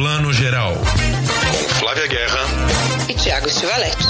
Plano Geral. Com Flávia Guerra e Tiago Stivaletti.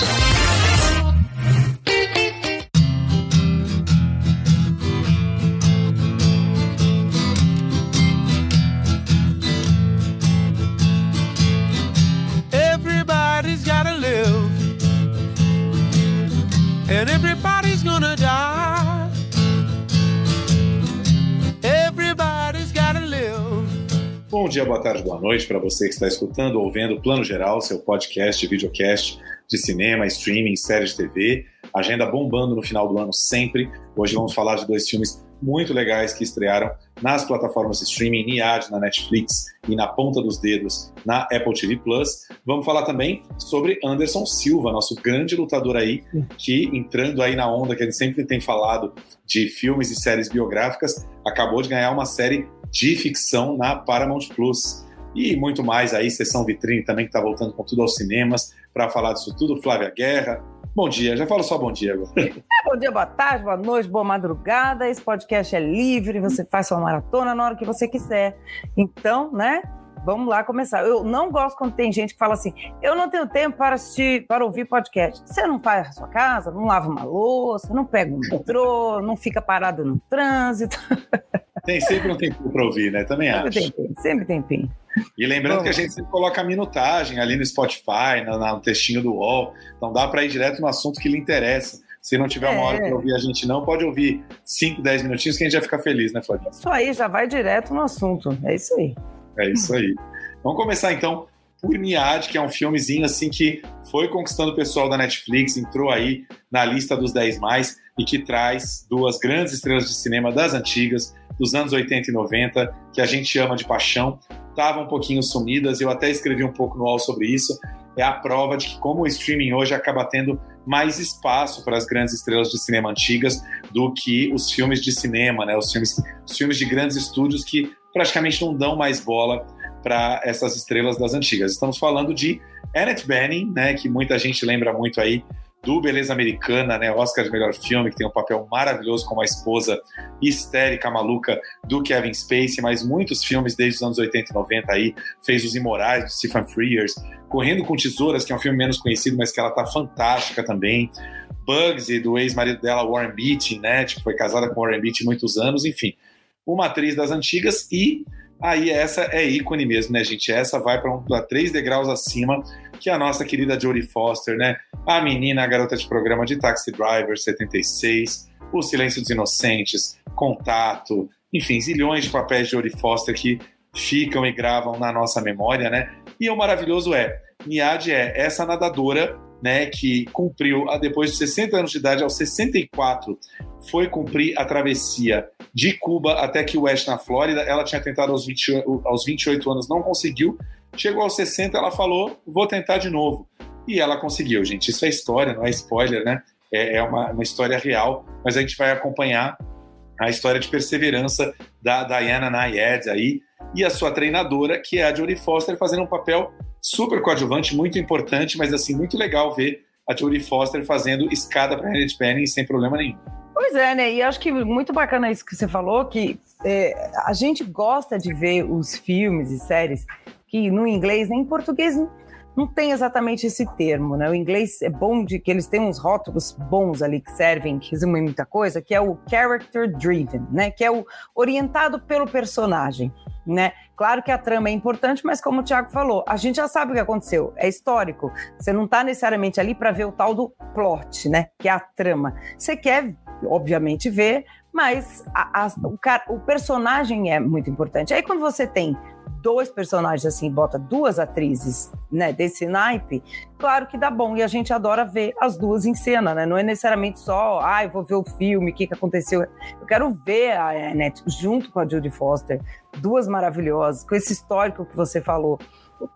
Dia, boa tarde, boa noite para você que está escutando ou vendo Plano Geral, seu podcast, videocast de cinema, streaming, séries de TV. Agenda bombando no final do ano sempre. Hoje vamos falar de dois filmes muito legais que estrearam nas plataformas de streaming, NIAD, na Netflix e na ponta dos dedos na Apple TV Plus. Vamos falar também sobre Anderson Silva, nosso grande lutador aí, que entrando aí na onda que gente sempre tem falado de filmes e séries biográficas, acabou de ganhar uma série de ficção na Paramount Plus. E muito mais aí, sessão vitrine também que está voltando com tudo aos cinemas para falar disso tudo. Flávia Guerra, Bom dia, já falo só bom dia agora. É, bom dia, boa tarde, boa noite, boa madrugada. Esse podcast é livre, você faz sua maratona na hora que você quiser. Então, né? Vamos lá começar. Eu não gosto quando tem gente que fala assim: eu não tenho tempo para assistir, para ouvir podcast. Você não faz a sua casa, não lava uma louça, não pega um metrô, não fica parado no trânsito. Tem sempre um tempo para ouvir, né? Também sempre acho. Tem sempre tem tempo. E lembrando Bom, que a gente sempre coloca a minutagem ali no Spotify, no, no textinho do UOL. Então dá para ir direto no assunto que lhe interessa. Se não tiver uma hora para ouvir a gente não, pode ouvir 5, 10 minutinhos que a gente vai ficar feliz, né, Flavinha? Isso aí, já vai direto no assunto. É isso aí. É isso aí. Vamos começar então por Niad, que é um filmezinho assim que foi conquistando o pessoal da Netflix, entrou aí na lista dos 10 mais e que traz duas grandes estrelas de cinema das antigas, dos anos 80 e 90, que a gente ama de paixão. Estavam um pouquinho sumidas, eu até escrevi um pouco no UOL sobre isso. É a prova de que, como o streaming hoje acaba tendo mais espaço para as grandes estrelas de cinema antigas do que os filmes de cinema, né? Os filmes, os filmes de grandes estúdios que praticamente não dão mais bola para essas estrelas das antigas. Estamos falando de Annette Bening, né, que muita gente lembra muito aí do Beleza Americana, né, Oscar de melhor filme, que tem um papel maravilhoso como a esposa histérica, maluca do Kevin Spacey, mas muitos filmes desde os anos 80 e 90 aí, fez Os Imorais, do Stephen Frears, Correndo com Tesouras, que é um filme menos conhecido, mas que ela tá fantástica também, Bugsy, do ex-marido dela, Warren Beatty, né, tipo, foi casada com Warren Beatty muitos anos, enfim, uma atriz das antigas e aí essa é ícone mesmo, né, gente? Essa vai para um, três degraus acima que a nossa querida Jodie Foster, né? A menina, a garota de programa de Taxi Driver 76, O Silêncio dos Inocentes, Contato, enfim, zilhões de papéis de Jodie Foster que ficam e gravam na nossa memória, né? E o maravilhoso é, Niad é essa nadadora né, que cumpriu, depois de 60 anos de idade, aos 64, foi cumprir a travessia de Cuba até que West, na Flórida. Ela tinha tentado aos, 20, aos 28 anos, não conseguiu. Chegou aos 60, ela falou: vou tentar de novo. E ela conseguiu, gente. Isso é história, não é spoiler, né? É, é uma, uma história real, mas a gente vai acompanhar a história de perseverança da Diana Nayed aí e a sua treinadora, que é a Jodie Foster, fazendo um papel super coadjuvante, muito importante, mas assim, muito legal ver a Jodie Foster fazendo escada para Harriet Penning sem problema nenhum. Pois é, né? E acho que muito bacana isso que você falou, que é, a gente gosta de ver os filmes e séries que no inglês nem em português não tem exatamente esse termo, né? O inglês é bom de que eles têm uns rótulos bons ali que servem, que resumem muita coisa, que é o character driven, né? Que é o orientado pelo personagem, né? Claro que a trama é importante, mas como o Thiago falou, a gente já sabe o que aconteceu, é histórico. Você não está necessariamente ali para ver o tal do plot, né? Que é a trama. Você quer, obviamente, ver, mas a, a, o, o personagem é muito importante. Aí quando você tem dois personagens assim, bota duas atrizes, né, desse naipe, claro que dá bom. E a gente adora ver as duas em cena, né? Não é necessariamente só, ah, eu vou ver o filme, o que, que aconteceu. Eu quero ver a Annette junto com a Judy Foster, duas maravilhosas, com esse histórico que você falou.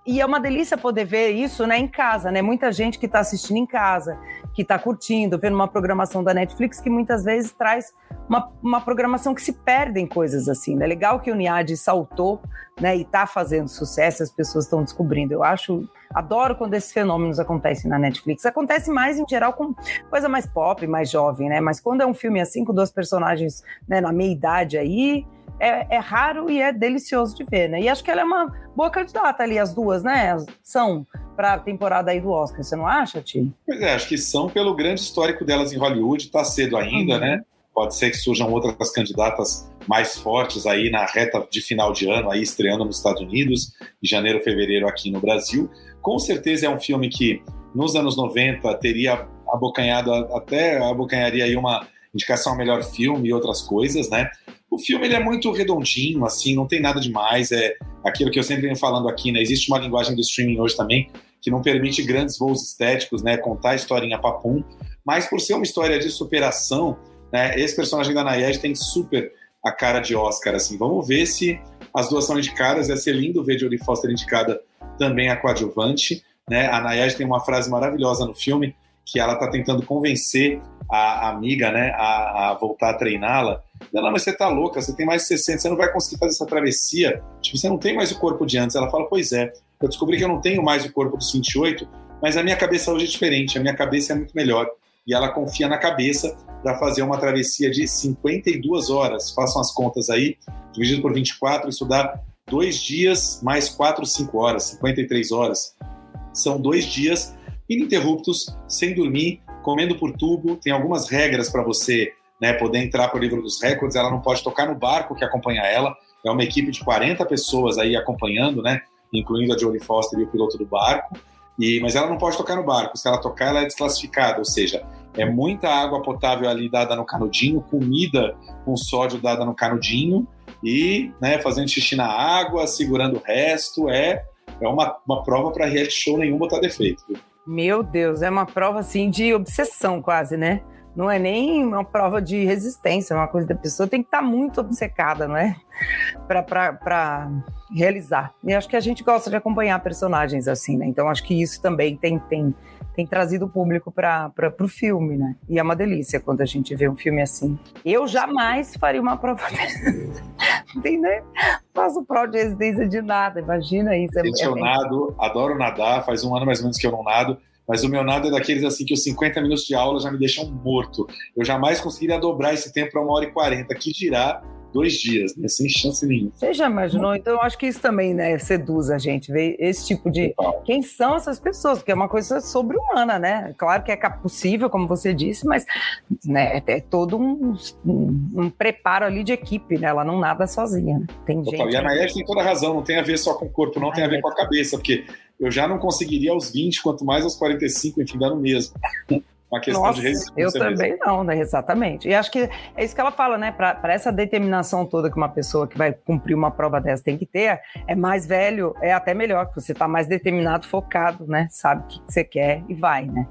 E é uma delícia poder ver isso né, em casa, né? Muita gente que está assistindo em casa, que está curtindo, vendo uma programação da Netflix que muitas vezes traz uma, uma programação que se perde em coisas assim. É né? legal que o Niad saltou né, e está fazendo sucesso, as pessoas estão descobrindo. Eu acho, adoro quando esses fenômenos acontecem na Netflix. Acontece mais em geral com coisa mais pop, mais jovem, né? Mas quando é um filme assim, com dois personagens né, na meia idade aí, é, é, raro e é delicioso de ver, né? E acho que ela é uma boa candidata ali, as duas, né? São para a temporada aí do Oscar, você não acha, Ti? Pois é, acho que são pelo grande histórico delas em Hollywood, tá cedo ainda, uhum. né? Pode ser que surjam outras candidatas mais fortes aí na reta de final de ano, aí estreando nos Estados Unidos, em janeiro, fevereiro aqui no Brasil. Com certeza é um filme que nos anos 90 teria abocanhado até abocanharia aí uma indicação ao melhor filme e outras coisas, né? O filme ele é muito redondinho, assim, não tem nada demais. É aquilo que eu sempre venho falando aqui, né? Existe uma linguagem do streaming hoje também que não permite grandes voos estéticos, né? Contar a historinha papum. Mas por ser uma história de superação, né? Esse personagem da Nayed tem super a cara de Oscar, assim. Vamos ver se as duas são indicadas. Ia ser lindo ver Jodie Foster indicada também a coadjuvante. Né? A Nayed tem uma frase maravilhosa no filme que ela está tentando convencer a, amiga né, a, a voltar a treiná-la. Ela, mas você tá louca, você tem mais de 60, você não vai conseguir fazer essa travessia. Tipo, você não tem mais o corpo de antes. Ela fala, pois é, eu descobri que eu não tenho mais o corpo dos 28, mas a minha cabeça hoje é diferente, a minha cabeça é muito melhor. E ela confia na cabeça para fazer uma travessia de 52 horas. Façam as contas aí, dividido por 24, isso dá dois dias mais 4, 5 horas, 53 horas. São dois dias ininterruptos, sem dormir, comendo por tubo. Tem algumas regras para você né, poder entrar para o livro dos recordes. Ela não pode tocar no barco que acompanha ela. É uma equipe de 40 pessoas aí acompanhando, né, incluindo a Jodie Foster e o piloto do barco. E, mas ela não pode tocar no barco. Se ela tocar, ela é desclassificada. Ou seja, é muita água potável ali dada no canudinho, comida com sódio dada no canudinho e né, fazendo xixi na água, segurando o resto. É, é uma, uma prova para reality show nenhum botar defeito. Viu? Meu Deus, é uma prova assim de obsessão quase, né? Não é nem uma prova de resistência, é uma coisa da pessoa tem que estar tá muito obcecada, não é? Para realizar. E acho que a gente gosta de acompanhar personagens assim, né? Então acho que isso também tem, tem tem trazido o público para o filme, né? E é uma delícia quando a gente vê um filme assim. Eu jamais faria uma prova Não tem nem faço prova de residência de nada, imagina isso. É Gente, é eu nado, adoro nadar, faz um ano mais ou menos que eu não nado, mas o meu nado é daqueles assim que os 50 minutos de aula já me deixam morto. Eu jamais conseguiria dobrar esse tempo para uma hora e quarenta. Que dirá dois dias, né? Sem chance nenhuma. Você já imaginou? Então, eu acho que isso também, né, seduz a gente, ver esse tipo de. Quem são essas pessoas? Porque é uma coisa sobre-humana, né? Claro que é possível, como você disse, mas né, é todo um, um, um preparo ali de equipe, né? Ela não nada sozinha. Né? Tem Total. gente. E a Nayef tem toda razão, não tem a ver só com o corpo, não, tem a ver com a cabeça, porque eu já não conseguiria aos 20, quanto mais aos 45, enfim, dando mesmo uma questão Nossa, de resistência. Eu também mesmo. não, né? Exatamente. E acho que é isso que ela fala, né? Para essa determinação toda que uma pessoa que vai cumprir uma prova dessa tem que ter, é mais velho, é até melhor, porque você está mais determinado, focado, né? Sabe o que você quer e vai, né?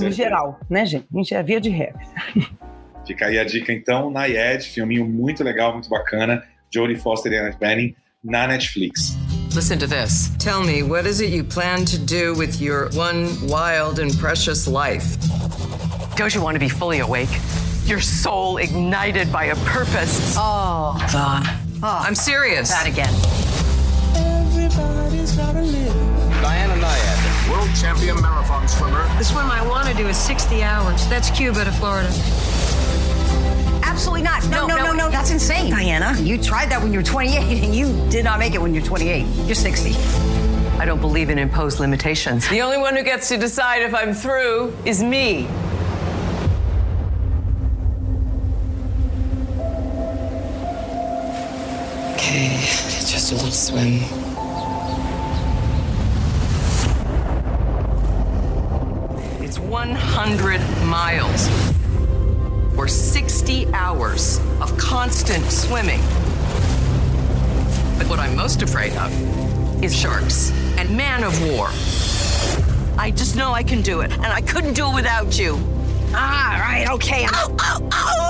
em geral, né, gente? É via de regra. Fica aí a dica, então, na IED, filminho muito legal, muito bacana, Jodie Foster e Annette Bening, na Netflix. Listen to this. Tell me, what is it you plan to do with your one wild and precious life? Don't you want to be fully awake? Your soul ignited by a purpose. Oh, Vaughn. Oh, I'm serious. That again. Everybody's gotta live. Diana Nyad, world champion marathon swimmer. The swim I want to do is 60 hours. That's Cuba to Florida. Absolutely not. No, no, no, no, no. That's insane. Diana, you tried that when you were 28 and you did not make it when you're 28. You're 60. I don't believe in imposed limitations. The only one who gets to decide if I'm through is me. Okay, just a little swim. It's 100 miles or 60 hours of constant swimming. But what I'm most afraid of is sharks and man of war. I just know I can do it, and I couldn't do it without you. Ah, right, okay. Ow, ow, ow!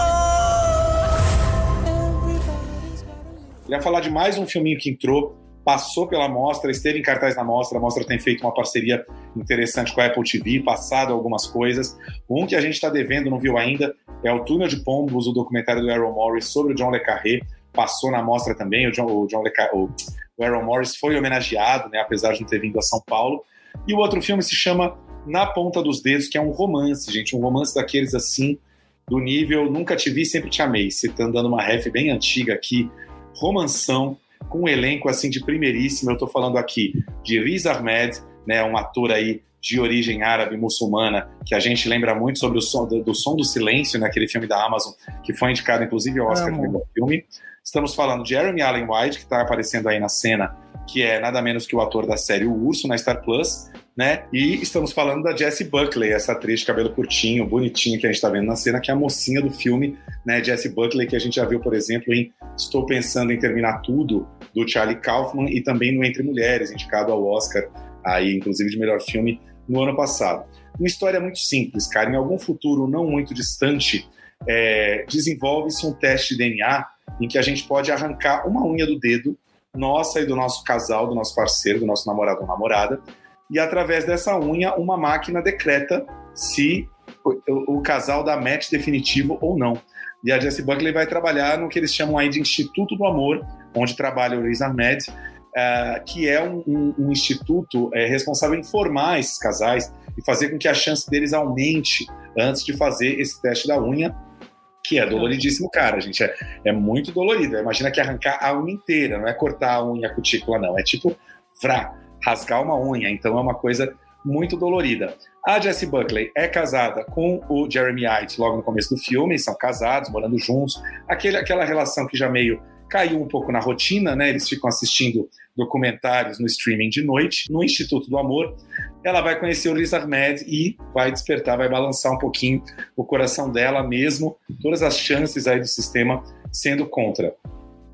Queria falar de mais um filminho que entrou passou pela mostra, esteve em cartaz na mostra. A mostra tem feito uma parceria interessante com a Apple TV, passado algumas coisas. Um que a gente está devendo, não viu ainda, é o Túnel de Pombos, o documentário do Aaron Morris sobre o John Le Carré. Passou na mostra também. O John, o John Le Carré, o, o Aaron Morris foi homenageado, né, apesar de não ter vindo a São Paulo. E o outro filme se chama Na Ponta dos Dedos, que é um romance, gente, um romance daqueles assim do nível Nunca Te Vi, Sempre Te Amei, citando dando uma ref bem antiga aqui, romanção, com um elenco assim de primeiríssimo. Eu estou falando aqui de Riz Ahmed, né, um ator aí de origem árabe muçulmana, que a gente lembra muito sobre o som do, do som do silêncio, naquele né, filme da Amazon, que foi indicado inclusive ao Oscar pelo filme. Estamos falando de Jeremy Allen White, que está aparecendo aí na cena, que é nada menos que o ator da série O Urso na Star Plus, né? E estamos falando da Jessie Buckley, essa atriz de cabelo curtinho, bonitinha que a gente está vendo na cena, que é a mocinha do filme, né? Jessie Buckley, que a gente já viu, por exemplo, em Estou Pensando em Terminar Tudo, do Charlie Kaufman, e também no Entre Mulheres, indicado ao Oscar, aí, inclusive de melhor filme, no ano passado. Uma história muito simples, cara. Em algum futuro não muito distante, é, desenvolve-se um teste de DNA em que a gente pode arrancar uma unha do dedo nossa e do nosso casal, do nosso parceiro, do nosso namorado ou namorada, e através dessa unha uma máquina decreta se o, o casal dá match definitivo ou não. E a Jessie Buckley vai trabalhar no que eles chamam aí de Instituto do Amor, onde trabalha o Riz Ahmed, uh, que é um, um, um instituto uh, responsável em formar esses casais e fazer com que a chance deles aumente antes de fazer esse teste da unha, que é doloridíssimo, cara, gente. É, é muito dolorido. Imagina que arrancar a unha inteira, não é cortar a unha a cutícula, não. É tipo, vrá, rasgar uma unha. Então é uma coisa muito dolorida. A Jessie Buckley é casada com o Jeremy Irons logo no começo do filme, são casados, morando juntos. Aquele, aquela relação que já meio caiu um pouco na rotina, né? Eles ficam assistindo documentários no streaming de noite, no Instituto do Amor. Ela vai conhecer o Riz Ahmed e vai despertar, vai balançar um pouquinho o coração dela mesmo, todas as chances aí do sistema sendo contra.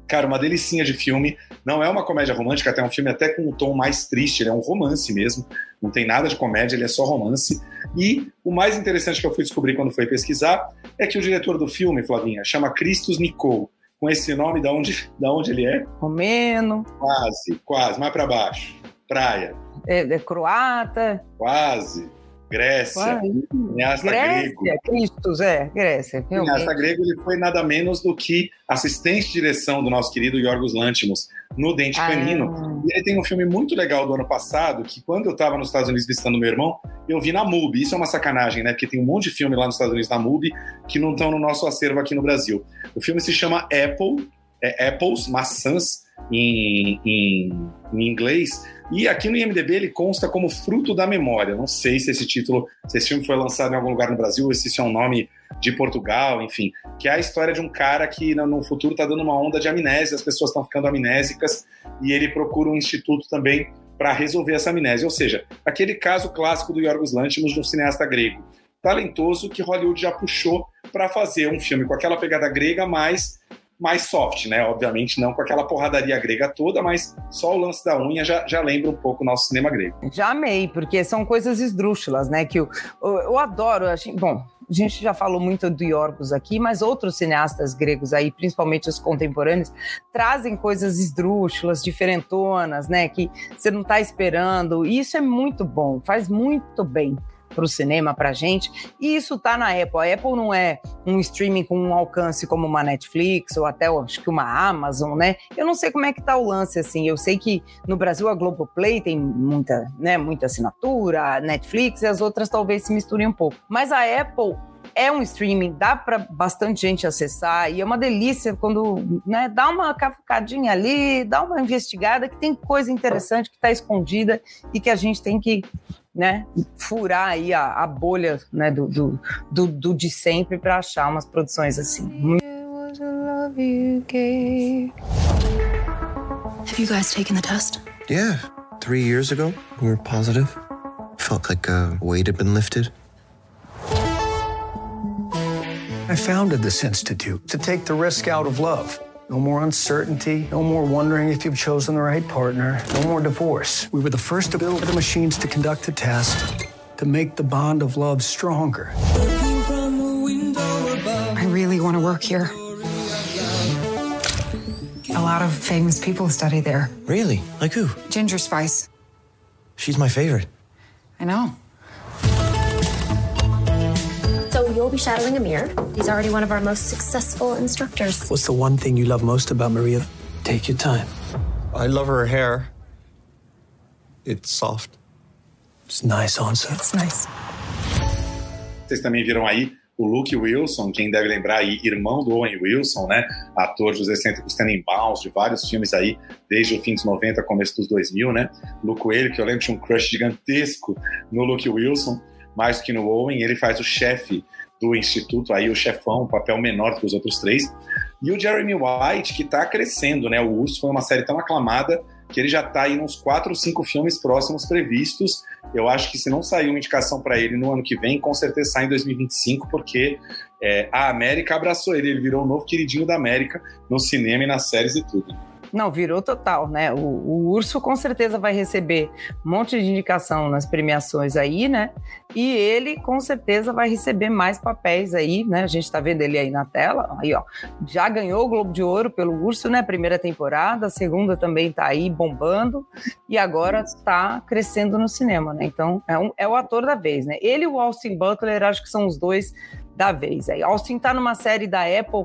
Cara, uma delicinha de filme. Não é uma comédia romântica, até um filme até com um tom mais triste, ele é um romance mesmo. Não tem nada de comédia, ele é só romance. E o mais interessante que eu fui descobrir quando fui pesquisar é que o diretor do filme, Flavinha, chama Christos Nicole. Com esse nome, da onde, da onde ele é? Romeno. Quase, quase, mais para baixo. Praia. É, é croata. Quase. Grécia, cineasta grego. Cristos, é, Grécia. Cineasta grego, ele foi nada menos do que assistente de direção do nosso querido Yorgos Lantimos no Dente Ah. Canino. E ele tem um filme muito legal do ano passado, que quando eu estava nos Estados Unidos visitando meu irmão, eu vi na MUBI. Isso é uma sacanagem, né? Porque tem um monte de filme lá nos Estados Unidos na MUBI que não estão no nosso acervo aqui no Brasil. O filme se chama Apple, é Apples, maçãs em, em, em inglês, e aqui no IMDB ele consta como Fruto da Memória. Não sei se esse título, se esse filme foi lançado em algum lugar no Brasil, ou se isso é um nome de Portugal, enfim. Que é a história de um cara que no, futuro está dando uma onda de amnésia, as pessoas estão ficando amnésicas, e ele procura um instituto também para resolver essa amnésia. Ou seja, aquele caso clássico do Yorgos Lanthimos, de um cineasta grego talentoso que Hollywood já puxou para fazer um filme com aquela pegada grega, mas mais soft, né? Obviamente não com aquela porradaria grega toda, mas só o lance da unha já, já lembra um pouco o nosso cinema grego. Já amei, porque são coisas esdrúxulas, né? Que eu, eu, eu adoro. bom, a gente já falou muito do Yorgos aqui, mas outros cineastas gregos aí, principalmente os contemporâneos, trazem coisas esdrúxulas, diferentonas, né? Que você não está esperando. E isso é muito bom, faz muito bem para o cinema, para a gente. E isso tá na Apple. A Apple não é um streaming com um alcance como uma Netflix ou até acho que uma Amazon, né? Eu não sei como é que tá o lance assim. Eu sei que no Brasil a Globoplay tem muita, né, muita assinatura, a Netflix e as outras talvez se misturem um pouco. Mas a Apple é um streaming, dá para bastante gente acessar e é uma delícia quando né, dá uma cavucadinha ali, dá uma investigada que tem coisa interessante que está escondida e que a gente tem que né, furar aí a, a bolha né, do, do, do, do de sempre para achar umas produções assim. Have you guys taken the test? Yeah, three years ago, we were positive. Felt like a weight had been lifted. I founded this institute to take the risk out of love. No more uncertainty, no more wondering if you've chosen the right partner, no more divorce. We were the first to build the machines to conduct the test to make the bond of love stronger. I really want to work here. A lot of famous people study there. Really? Like who? Ginger Spice. She's my favorite. I know. You'll be shadowing Amir. He's already one of our most successful instructors. What's the one thing you love most about Maria? Take your time. I love her hair. It's soft. It's nice, Ansa. It's nice. Vocês também viram aí o Luke Wilson, quem deve lembrar aí, irmão do Owen Wilson, né? Ator dos excêntricos Tenenbaums, de vários filmes aí, desde o fim dos 90, começo dos 2000, né? Luke Coelho, que eu lembro tinha um crush gigantesco no Luke Wilson, mais do que no Owen, ele faz o chefe do instituto aí, o chefão, um papel menor que os outros três. E o Jeremy White, que está crescendo, né? O Urso foi uma série tão aclamada que ele já está aí nos quatro ou cinco filmes próximos previstos. Eu acho que se não sair uma indicação para ele no ano que vem, com certeza sai em 2025, porque é, a América abraçou ele, ele virou o novo queridinho da América no cinema e nas séries e tudo. Não, virou total, né? O, o, Urso com certeza vai receber um monte de indicação nas premiações aí, né? E ele com certeza vai receber mais papéis aí, né? A gente tá vendo ele aí na tela, aí ó. Já ganhou o Globo de Ouro pelo Urso, né? Primeira temporada, a segunda também tá aí bombando e agora está crescendo no cinema, né? Então é, um, é o ator da vez, né? Ele e o Austin Butler, acho que são os dois da vez. Aí Austin tá numa série da Apple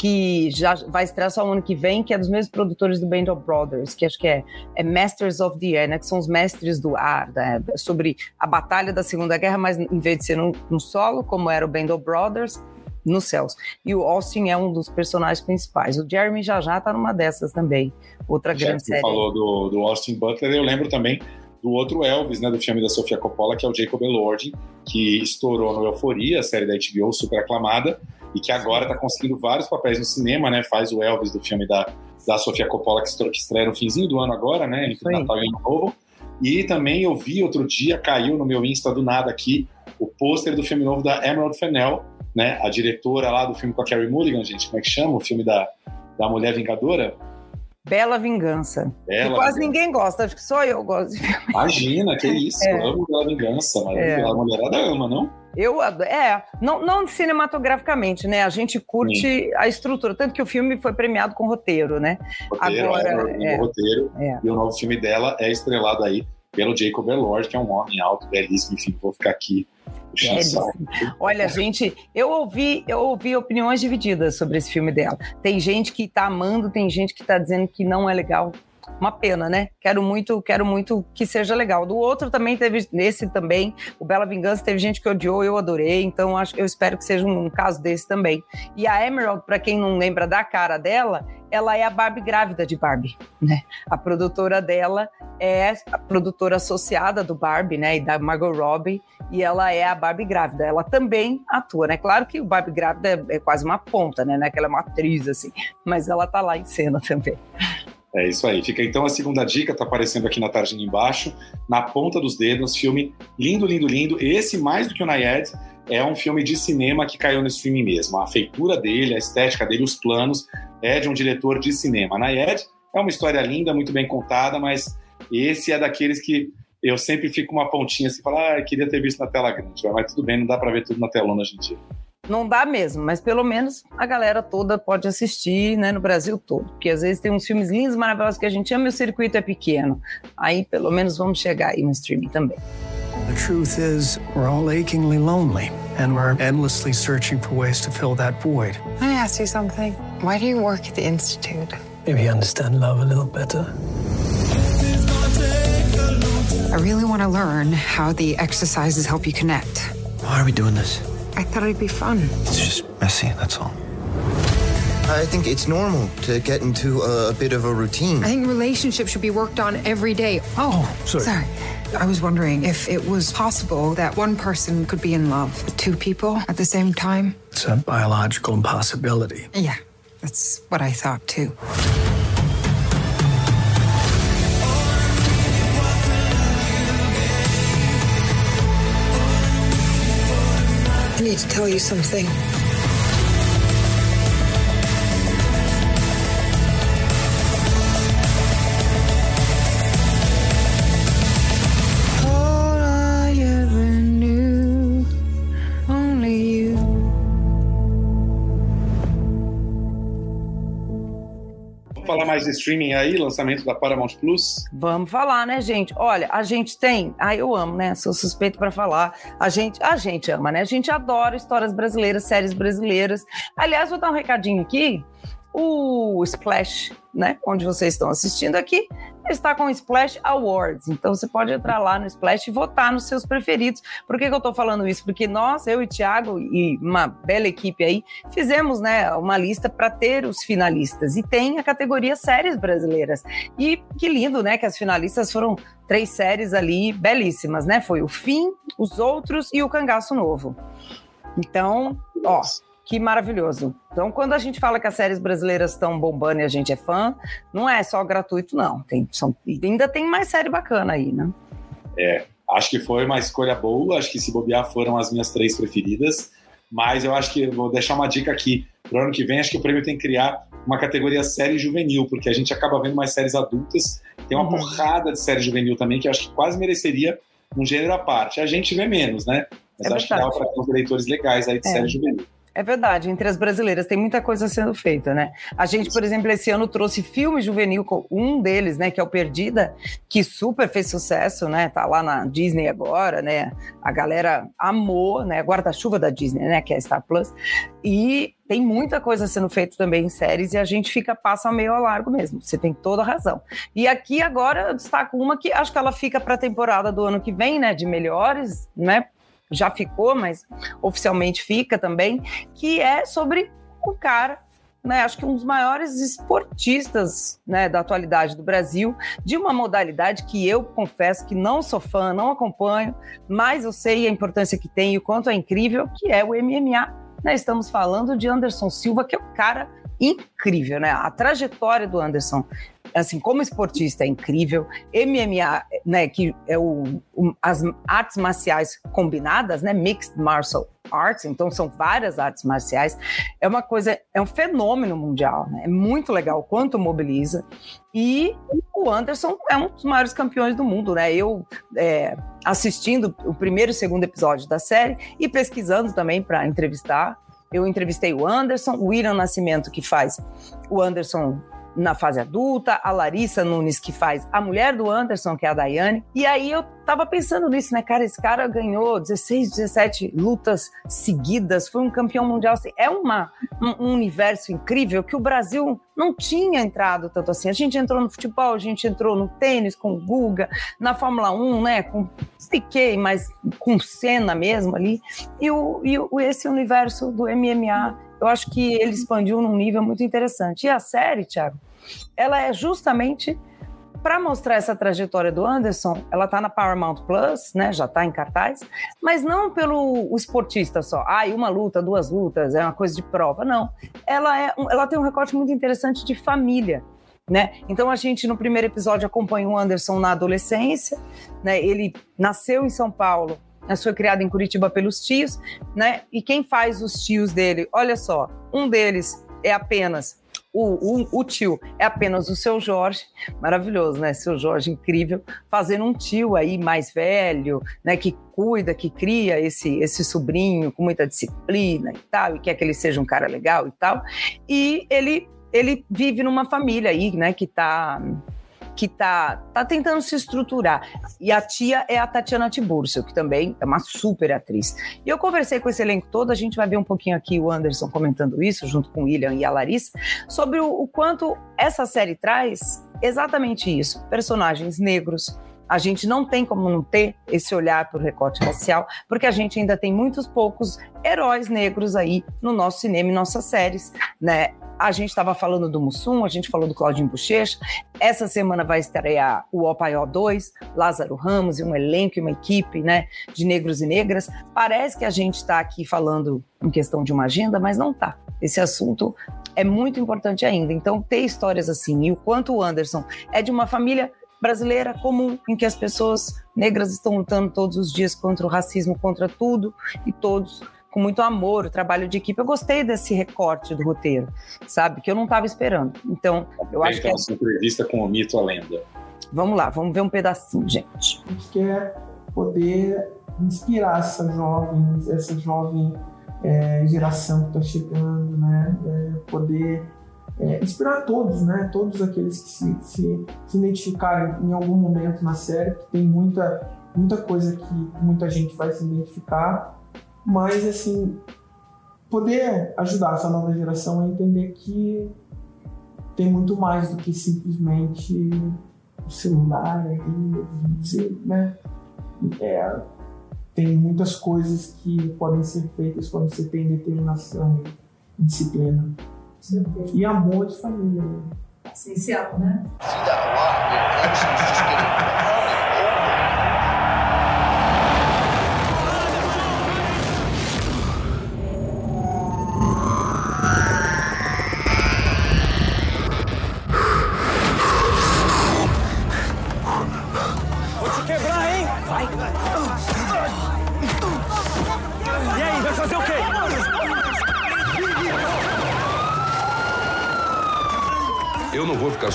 que já vai estrear só o ano que vem, que é dos mesmos produtores do Band of Brothers, que acho que é, é Masters of the Air, né, que são os mestres do ar, né, sobre a batalha da Segunda Guerra, mas em vez de ser no, no solo, como era o Band of Brothers, nos céus. E o Austin é um dos personagens principais. O Jeremy já já tá numa dessas também, outra já grande série. Você falou do, do Austin Butler, eu lembro também do outro Elvis, né, do filme da Sofia Coppola, que é o Jacob Elordi, que estourou no Euforia, a série da HBO super aclamada, e que agora está conseguindo vários papéis no cinema, né? Faz o Elvis do filme da, da Sofia Coppola, que estreia no finzinho do ano agora, né? Entre Natal e Ano Novo. E também eu vi outro dia, caiu no meu Insta do nada aqui, o pôster do filme novo da Emerald Fennell, né? A diretora lá do filme com a Carrie Mulligan, gente, como é que chama? O filme da, da Mulher Vingadora? Bela Vingança. Bela quase Vingança. ninguém gosta, acho que só eu gosto de filme. Imagina, que isso, é. amo Bela Vingança, mas é. a mulherada ama, não? Eu é, não, não cinematograficamente, né? A gente curte Sim. a estrutura, tanto que o filme foi premiado com roteiro, né? Roteiro, Agora, é, é, roteiro. É. E o novo filme dela é estrelado aí pelo Jacob Elord, que é um homem alto, belíssimo, enfim, vou ficar aqui Olha, gente, eu ouvi, eu ouvi opiniões divididas sobre esse filme dela. Tem gente que tá amando, tem gente que tá dizendo que não é legal uma pena, né? Quero muito, quero muito que seja legal. Do outro também teve, nesse também, o Bela Vingança, teve gente que odiou, eu adorei, então acho, eu espero que seja um, um caso desse também. E a Emerald, para quem não lembra da cara dela, ela é a Barbie grávida de Barbie, né? A produtora dela é a produtora associada do Barbie, né? E da Margot Robbie, e ela é a Barbie grávida. Ela também atua, né? Claro que o Barbie grávida é, é quase uma ponta, né? Aquela é uma atriz, assim, mas ela tá lá em cena também. É isso aí. Fica então a segunda dica, tá aparecendo aqui na tarjinha embaixo, na ponta dos dedos, filme lindo, lindo, lindo. Esse, mais do que o Nayed, é um filme de cinema que caiu no streaming mesmo. A feitura dele, a estética dele, os planos, é de um diretor de cinema. Nayed é uma história linda, muito bem contada, mas esse é daqueles que eu sempre fico uma pontinha assim, falar, ah, queria ter visto na tela grande, mas tudo bem, não dá para ver tudo na telona em dia. Não dá mesmo, mas pelo menos a galera toda pode assistir, né, no Brasil todo. Porque às vezes tem uns filmes lindos, maravilhosos que a gente ama e o circuito é pequeno. Aí pelo menos vamos chegar aí no streaming também. The truth is, we're all achingly lonely, and we're endlessly searching for ways to fill that void. Can I ask you something? Why do you work at the Institute? Maybe understand love a little better. I really want to learn how the exercises help you connect. Why are we doing this? I thought it'd be fun. It's just messy, that's all. I think it's normal to get into a, a, bit of a routine. I think relationships should be worked on every day. Oh, sorry. Sorry. I was wondering if it was possible that one person could be in love with two people at the same time. It's a biological impossibility. Yeah, that's what I thought too. To tell you something. Mais de streaming aí, lançamento da Paramount Plus? Vamos falar, né, gente? Olha, a gente tem, ah, eu amo, né? Sou suspeito para falar. A gente, a gente ama, né? A gente adora histórias brasileiras, séries brasileiras. Aliás, vou dar um recadinho aqui. O Splash, né, onde vocês estão assistindo aqui, está com o Splash Awards. Então você pode entrar lá no Splash e votar nos seus preferidos. Por que, que eu estou falando isso? Porque nós, eu e Thiago e uma bela equipe aí, fizemos, né, uma lista para ter os finalistas e tem a categoria séries brasileiras. E que lindo, né, que as finalistas foram três séries ali belíssimas, né? Foi o Fim, Os Outros e o Cangaço Novo. Então, ó, que maravilhoso. Então, quando a gente fala que as séries brasileiras estão bombando e a gente é fã, não é só gratuito, não. Tem, são, ainda tem mais série bacana aí, né? É, acho que foi uma escolha boa, acho que se bobear foram as minhas três preferidas, mas eu acho que vou deixar uma dica aqui. Pro ano que vem, acho que o prêmio tem que criar uma categoria série juvenil, porque a gente acaba vendo mais séries adultas. Tem uma uhum. porrada de série juvenil também, que eu acho que quase mereceria um gênero à parte. A gente vê menos, né? Mas é acho verdade. que dá para ter uns leitores legais aí de é. série juvenil. É verdade, entre as brasileiras tem muita coisa sendo feita, né? A gente, por exemplo, esse ano trouxe filme juvenil, um deles, né, que é o Perdida, que super fez sucesso, né? Tá lá na Disney agora, né? A galera amou, né? Guarda-chuva da Disney, né? Que é a Star Plus. E tem muita coisa sendo feita também em séries e a gente fica passa meio ao largo mesmo. Você tem toda a razão. E aqui agora eu destaco uma que acho que ela fica para a temporada do ano que vem, né? De melhores, né? Já ficou, mas oficialmente fica também, que é sobre um cara né, acho que um dos maiores esportistas né, da atualidade do Brasil, de uma modalidade que eu confesso que não sou fã, não acompanho, mas eu sei a importância que tem e o quanto é incrível, que é o MMA. Né, estamos falando de Anderson Silva, que é um cara incrível, né? A trajetória do Anderson assim, como esportista é incrível. MMA, né, que é o, o, as artes marciais combinadas, né, mixed martial arts, então são várias artes marciais. É uma coisa, é um fenômeno mundial, né? É muito legal o quanto mobiliza. E o Anderson é um dos maiores campeões do mundo, né? Eu é, assistindo o primeiro e segundo episódio da série e pesquisando também para entrevistar. Eu entrevistei o Anderson, o William Nascimento, que faz o Anderson na fase adulta, a Larissa Nunes, que faz a mulher do Anderson, que é a Daiane. E aí eu tava pensando nisso, né, cara? Esse cara ganhou 16, 17 lutas seguidas, foi um campeão mundial. Assim, é uma, um, universo incrível que o Brasil não tinha entrado tanto assim. A gente entrou no futebol, a gente entrou no tênis com o Guga, na Fórmula 1, né, com Piquet, mas com cena mesmo ali. E, o, e o, esse universo do MMA eu acho que ele expandiu num nível muito interessante. E a série, Thiago, ela é justamente para mostrar essa trajetória do Anderson, ela está na Paramount Plus, né? Já está em cartaz, mas não pelo esportista só. Ah, uma luta, duas lutas, é uma coisa de prova. Não. Ela, é, ela tem um recorte muito interessante de família. Né? Então a gente no primeiro episódio acompanha o Anderson na adolescência, né? Ele nasceu em São Paulo, mas foi criado em Curitiba pelos tios, né? E quem faz os tios dele? Olha só, um deles é apenas o, o, o, tio é apenas o seu Jorge, maravilhoso, né? Seu Jorge incrível, fazendo um tio aí mais velho, né? Que cuida, que cria esse, esse sobrinho com muita disciplina e tal, e quer que ele seja um cara legal e tal. E ele, ele vive numa família aí, né? Que tá que tá, tá tentando se estruturar. E a tia é a Tatiana Tiburcio, que também é uma super atriz. E eu conversei com esse elenco todo, a gente vai ver um pouquinho aqui o Anderson comentando isso, junto com o William e a Larissa, sobre o, o quanto essa série traz exatamente isso: personagens negros, a gente não tem como não ter esse olhar para o recorte racial, porque a gente ainda tem muitos poucos heróis negros aí no nosso cinema e nossas séries, né? A gente estava falando do Mussum, a gente falou do Claudinho Bochecha. Essa semana vai estrear o Opaió 2, Lázaro Ramos e um elenco e uma equipe né, de negros e negras. Parece que a gente está aqui falando em questão de uma agenda, mas não está. Esse assunto é muito importante ainda. Então, ter histórias assim, e o quanto o Anderson é de uma família brasileira comum, em que as pessoas negras estão lutando todos os dias contra o racismo, contra tudo e todos com muito amor, o trabalho de equipe. Eu gostei desse recorte do roteiro, sabe? Que eu não estava esperando. Então, eu acho que. É... Essa entrevista com o mito a lenda. Vamos lá, vamos ver um pedacinho, gente. A gente quer poder inspirar essa jovem, essa jovem é, geração que está chegando, né? É, poder é, inspirar todos, né? Todos aqueles que se, se, se identificarem em algum momento na série, que tem muita, muita coisa que muita gente vai se identificar mas assim poder ajudar essa nova geração a entender que tem muito mais do que simplesmente o celular ali, né? É, tem muitas coisas que podem ser feitas quando você tem determinação e disciplina. E amor de família. Né? Essencial, né?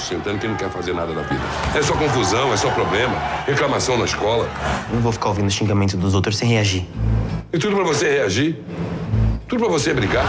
Sustentando quem não quer fazer nada da vida. É só confusão, é só problema, reclamação na escola. Eu não vou ficar ouvindo xingamento dos outros sem reagir. E tudo pra você reagir? Tudo pra você brigar?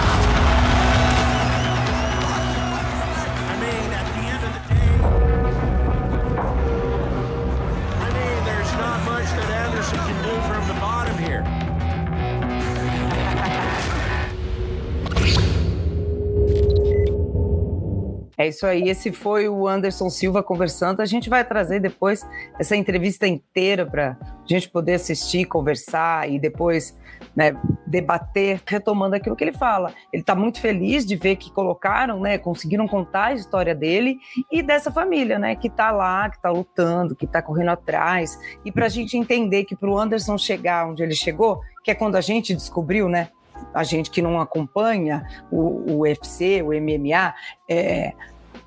É isso aí, esse foi o Anderson Silva conversando. A gente vai trazer depois essa entrevista inteira para a gente poder assistir, conversar e depois né, debater, retomando aquilo que ele fala. Ele está muito feliz de ver que colocaram, né, conseguiram contar a história dele e dessa família, né, que está lá, que está lutando, que está correndo atrás. E para a gente entender que para o Anderson chegar onde ele chegou, que é quando a gente descobriu, né, a gente que não acompanha o, o UFC, o MMA, é,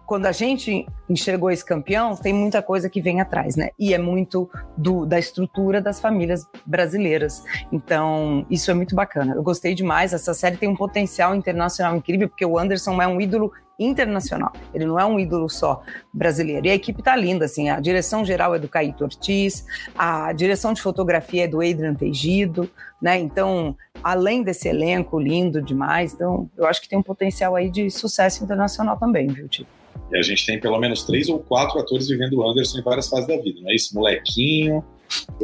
quando a gente enxergou esse campeão, tem muita coisa que vem atrás, né? E é muito do, da estrutura das famílias brasileiras. Então, isso é muito bacana. Eu gostei demais. Essa série tem um potencial internacional incrível, porque o Anderson é um ídolo internacional. Ele não é um ídolo só brasileiro. E a equipe tá linda, assim. A direção geral é do Caíto Ortiz, a direção de fotografia é do Adrian Tegido, né? Então, além desse elenco lindo demais, então eu acho que tem um potencial aí de sucesso internacional também, viu, Tipo? E a gente tem pelo menos três ou quatro atores vivendo o Anderson em várias fases da vida, não é isso? Molequinho.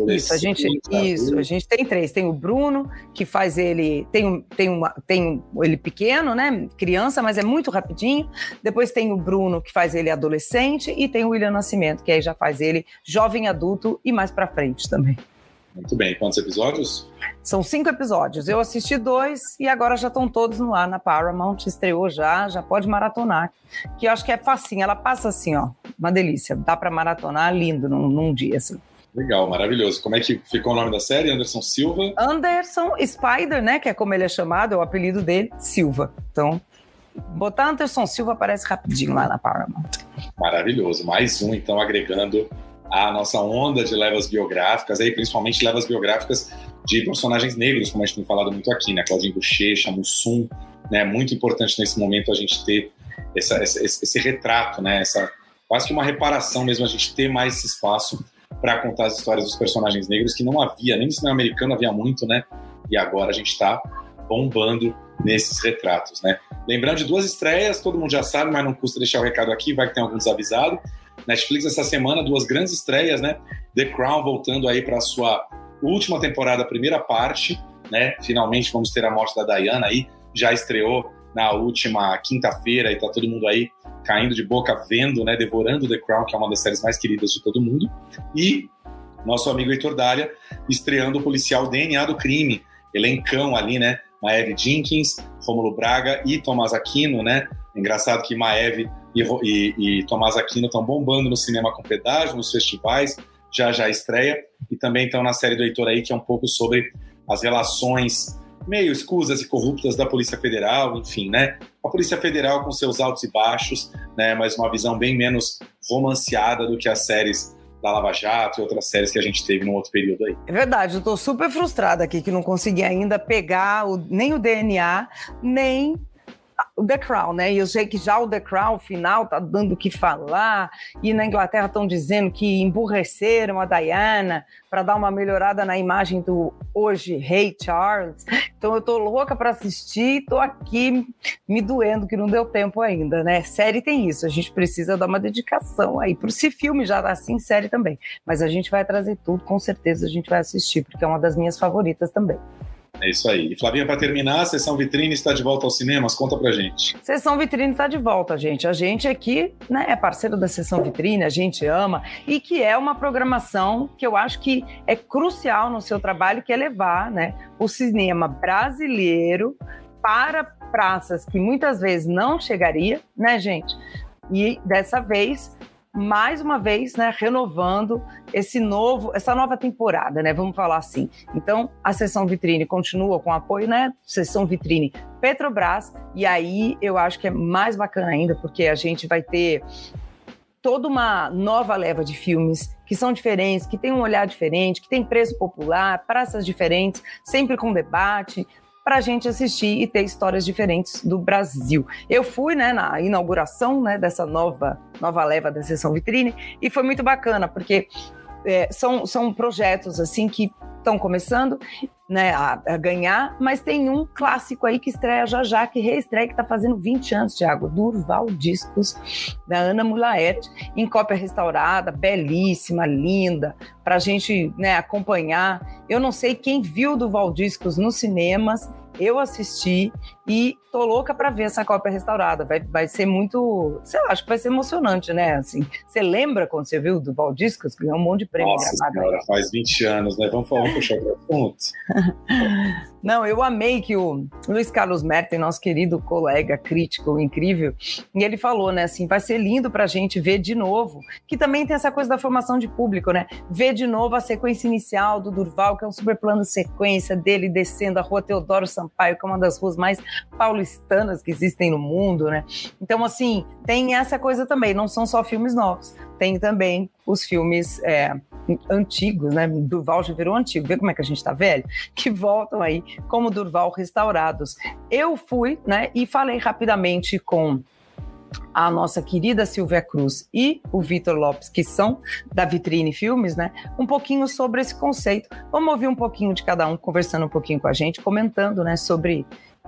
Isso, a gente, isso, a gente tem três. Tem o Bruno, que faz ele. Tem, tem, uma, tem ele pequeno, né? Criança, mas é muito rapidinho. Depois tem o Bruno, que faz ele adolescente. E tem o William Nascimento, que aí já faz ele jovem adulto e mais pra frente também. Muito bem. Quantos episódios? São cinco episódios. Eu assisti dois e agora já estão todos no ar na Paramount. Estreou já, já pode maratonar. Que eu acho que é facinho. Ela passa assim, ó, uma delícia. Dá para maratonar lindo num, num dia, assim. Legal, maravilhoso. Como é que ficou o nome da série? Anderson Silva? Anderson Spider, né? Que é como ele é chamado, é o apelido dele, Silva. Então, botar Anderson Silva aparece rapidinho lá na Paramount. Maravilhoso. Mais um, então, agregando a nossa onda de levas biográficas, aí principalmente levas biográficas de personagens negros, como a gente tem falado muito aqui, né? Claudinho Bochecha, Mussum, né? Muito importante nesse momento a gente ter essa, esse, esse retrato, né? Essa, quase que uma reparação mesmo, a gente ter mais esse espaço para contar as histórias dos personagens negros que não havia, nem no cinema americano havia muito, né? E agora a gente está bombando nesses retratos, né? Lembrando de duas estreias, todo mundo já sabe, mas não custa deixar o recado aqui, vai que tem algum desavisado. Netflix essa semana, duas grandes estreias, né? The Crown voltando aí para sua última temporada, primeira parte, né? Finalmente vamos ter a morte da Diana aí, já estreou na última quinta-feira e tá todo mundo aí caindo de boca vendo, né? Devorando The Crown, que é uma das séries mais queridas de todo mundo. E nosso amigo Heitor Dália estreando o policial DNA do crime, elencão ali, né? Maeve Jenkins, Romulo Braga e Tomás Aquino, né? Engraçado que Maeve e, e, e Tomás Aquino estão bombando no cinema com pedágio, nos festivais, já já estreia, e também estão na série do Heitor aí, que é um pouco sobre as relações meio escusas e corruptas da Polícia Federal, enfim, né? A Polícia Federal com seus altos e baixos, né? Mas uma visão bem menos romanceada do que as séries da Lava Jato e outras séries que a gente teve num outro período aí. É verdade, eu tô super frustrada aqui que não consegui ainda pegar o, nem o DNA, nem o The Crown, né? E eu sei que já o The Crown final tá dando o que falar, e na Inglaterra estão dizendo que emburreceram a Diana para dar uma melhorada na imagem do hoje rei Charles. Então eu tô louca para assistir, tô aqui me doendo que não deu tempo ainda, né? Série tem isso, a gente precisa dar uma dedicação aí. Por se filme já tá assim, série também. Mas a gente vai trazer tudo, com certeza a gente vai assistir, porque é uma das minhas favoritas também. É isso aí. E Flavinha, para terminar, a sessão vitrine está de volta aos cinemas. Conta pra gente. Sessão Vitrine está de volta, gente. A gente aqui né, é parceiro da Sessão Vitrine, a gente ama, e que é uma programação que eu acho que é crucial no seu trabalho, que é levar né, o cinema brasileiro para praças que muitas vezes não chegaria, né, gente? E dessa vez mais uma vez, né, renovando esse novo, essa nova temporada, né, vamos falar assim. Então, a sessão vitrine continua com apoio, né, sessão vitrine Petrobras, e aí eu acho que é mais bacana ainda, porque a gente vai ter toda uma nova leva de filmes que são diferentes, que tem um olhar diferente, que tem preço popular, praças diferentes, sempre com debate, para a gente assistir e ter histórias diferentes do Brasil. Eu fui né, na inauguração né, dessa nova, nova leva da sessão vitrine e foi muito bacana, porque é, são, são projetos assim que estão começando né, a, a, ganhar, mas tem um clássico aí que estreia já já, que reestreia, que está fazendo 20 anos, Thiago, Durval Discos, da Ana Mulaerte, em cópia restaurada, belíssima, linda, para a gente né, acompanhar. Eu não sei quem viu Durval Discos nos cinemas, eu assisti e tô louca para ver essa cópia restaurada. Vai, vai ser muito, sei lá, acho que vai ser emocionante, né? Assim, você lembra quando você viu do Valdiscos ganhou um monte de prêmio Nossa senhora, faz 20 anos, né? Vamos falar, vamos puxar o assunto. Não, eu amei que o Luiz Carlos Merten, nosso querido colega crítico incrível, e ele falou, né, assim, vai ser lindo pra gente ver de novo, que também tem essa coisa da formação de público, né? Ver de novo a sequência inicial do Durval, que é um super plano sequência dele descendo a rua Teodoro Sampaio, que é uma das ruas mais paulistanas que existem no mundo, né? Então, assim, tem essa coisa também, não são só filmes novos, tem também os filmes é, antigos, né? Durval já virou antigo, vê como é que a gente tá velho? Que voltam aí como Durval restaurados. Eu fui, né, e falei rapidamente com a nossa querida Silvia Cruz e o Vitor Lopes, que são da Vitrine Filmes, né? Um pouquinho sobre esse conceito. Vamos ouvir um pouquinho de cada um conversando um pouquinho com a gente, comentando, né, sobre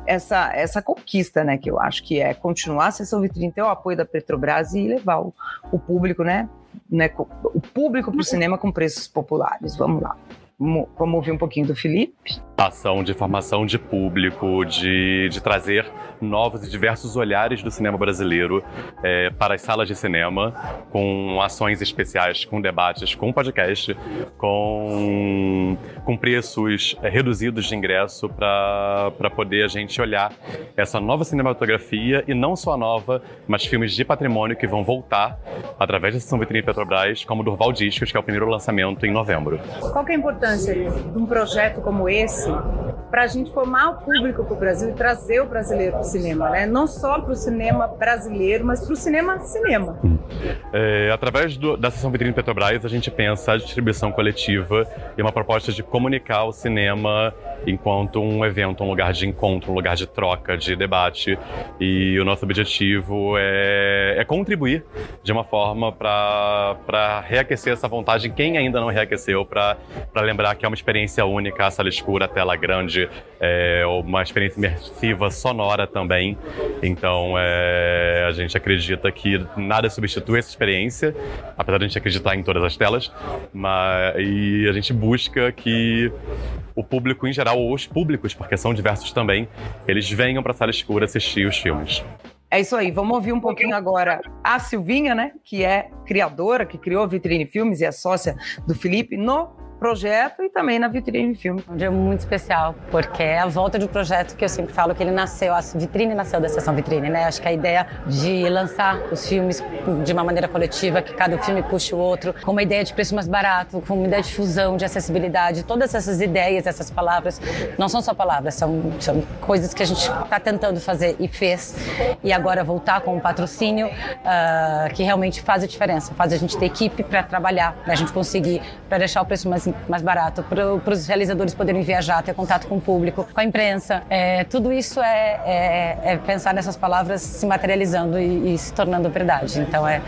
essa, essa conquista, né, que eu acho que é continuar a sessão vitrine, ter o apoio da Petrobras e levar o, o público, né, né, o público para o cinema com preços populares. Vamos lá. Vamos ouvir um pouquinho do Felipe? Ação de formação de público, de, de trazer novos e diversos olhares do cinema brasileiro é, para as salas de cinema, com ações especiais, com debates, com podcast, com, com preços é, reduzidos de ingresso para poder a gente olhar essa nova cinematografia e não só nova, mas filmes de patrimônio que vão voltar através da Sessão Vitrine Petrobras, como Durval Discos, que é o primeiro lançamento em novembro. Qual é a importância de um projeto como esse para a gente formar o público para o Brasil e trazer o brasileiro para o cinema, né? Não só para o cinema brasileiro, mas para o cinema cinema. É, através do, da sessão Vitrine Petrobras, a gente pensa a distribuição coletiva e uma proposta de comunicar o cinema enquanto um evento, um lugar de encontro, um lugar de troca, de debate. E o nosso objetivo é, é contribuir de uma forma para reaquecer essa vontade em quem ainda não reaqueceu, para lembrar que é uma experiência única, a sala escura, tela grande, é uma experiência imersiva sonora também. Então é, a gente acredita que nada substitui essa experiência, apesar de a gente acreditar em todas as telas, mas, e a gente busca que o público em geral, ou os públicos, porque são diversos também, eles venham para a sala escura assistir os filmes. É isso aí, vamos ouvir um pouquinho agora a Silvinha, né, que é criadora, que criou Vitrine Filmes e é sócia do Felipe no projeto e também na Vitrine Filme. Um dia muito especial, porque é a volta de um projeto que eu sempre falo que ele nasceu, a Vitrine nasceu da sessão Vitrine, né? Acho que a ideia de lançar os filmes de uma maneira coletiva, que cada filme puxe o outro, com uma ideia de preço mais barato, com uma ideia de fusão, de acessibilidade, todas essas ideias, essas palavras, não são só palavras, são, são coisas que a gente está tentando fazer e fez, e agora voltar com um patrocínio uh, que realmente faz a diferença, faz a gente ter equipe para trabalhar, para a gente conseguir, para deixar o preço mais mais barato, para os realizadores poderem viajar, ter contato com o público, com a imprensa. É, tudo isso é, é, é, pensar nessas palavras se materializando e, e se tornando verdade. Então, é,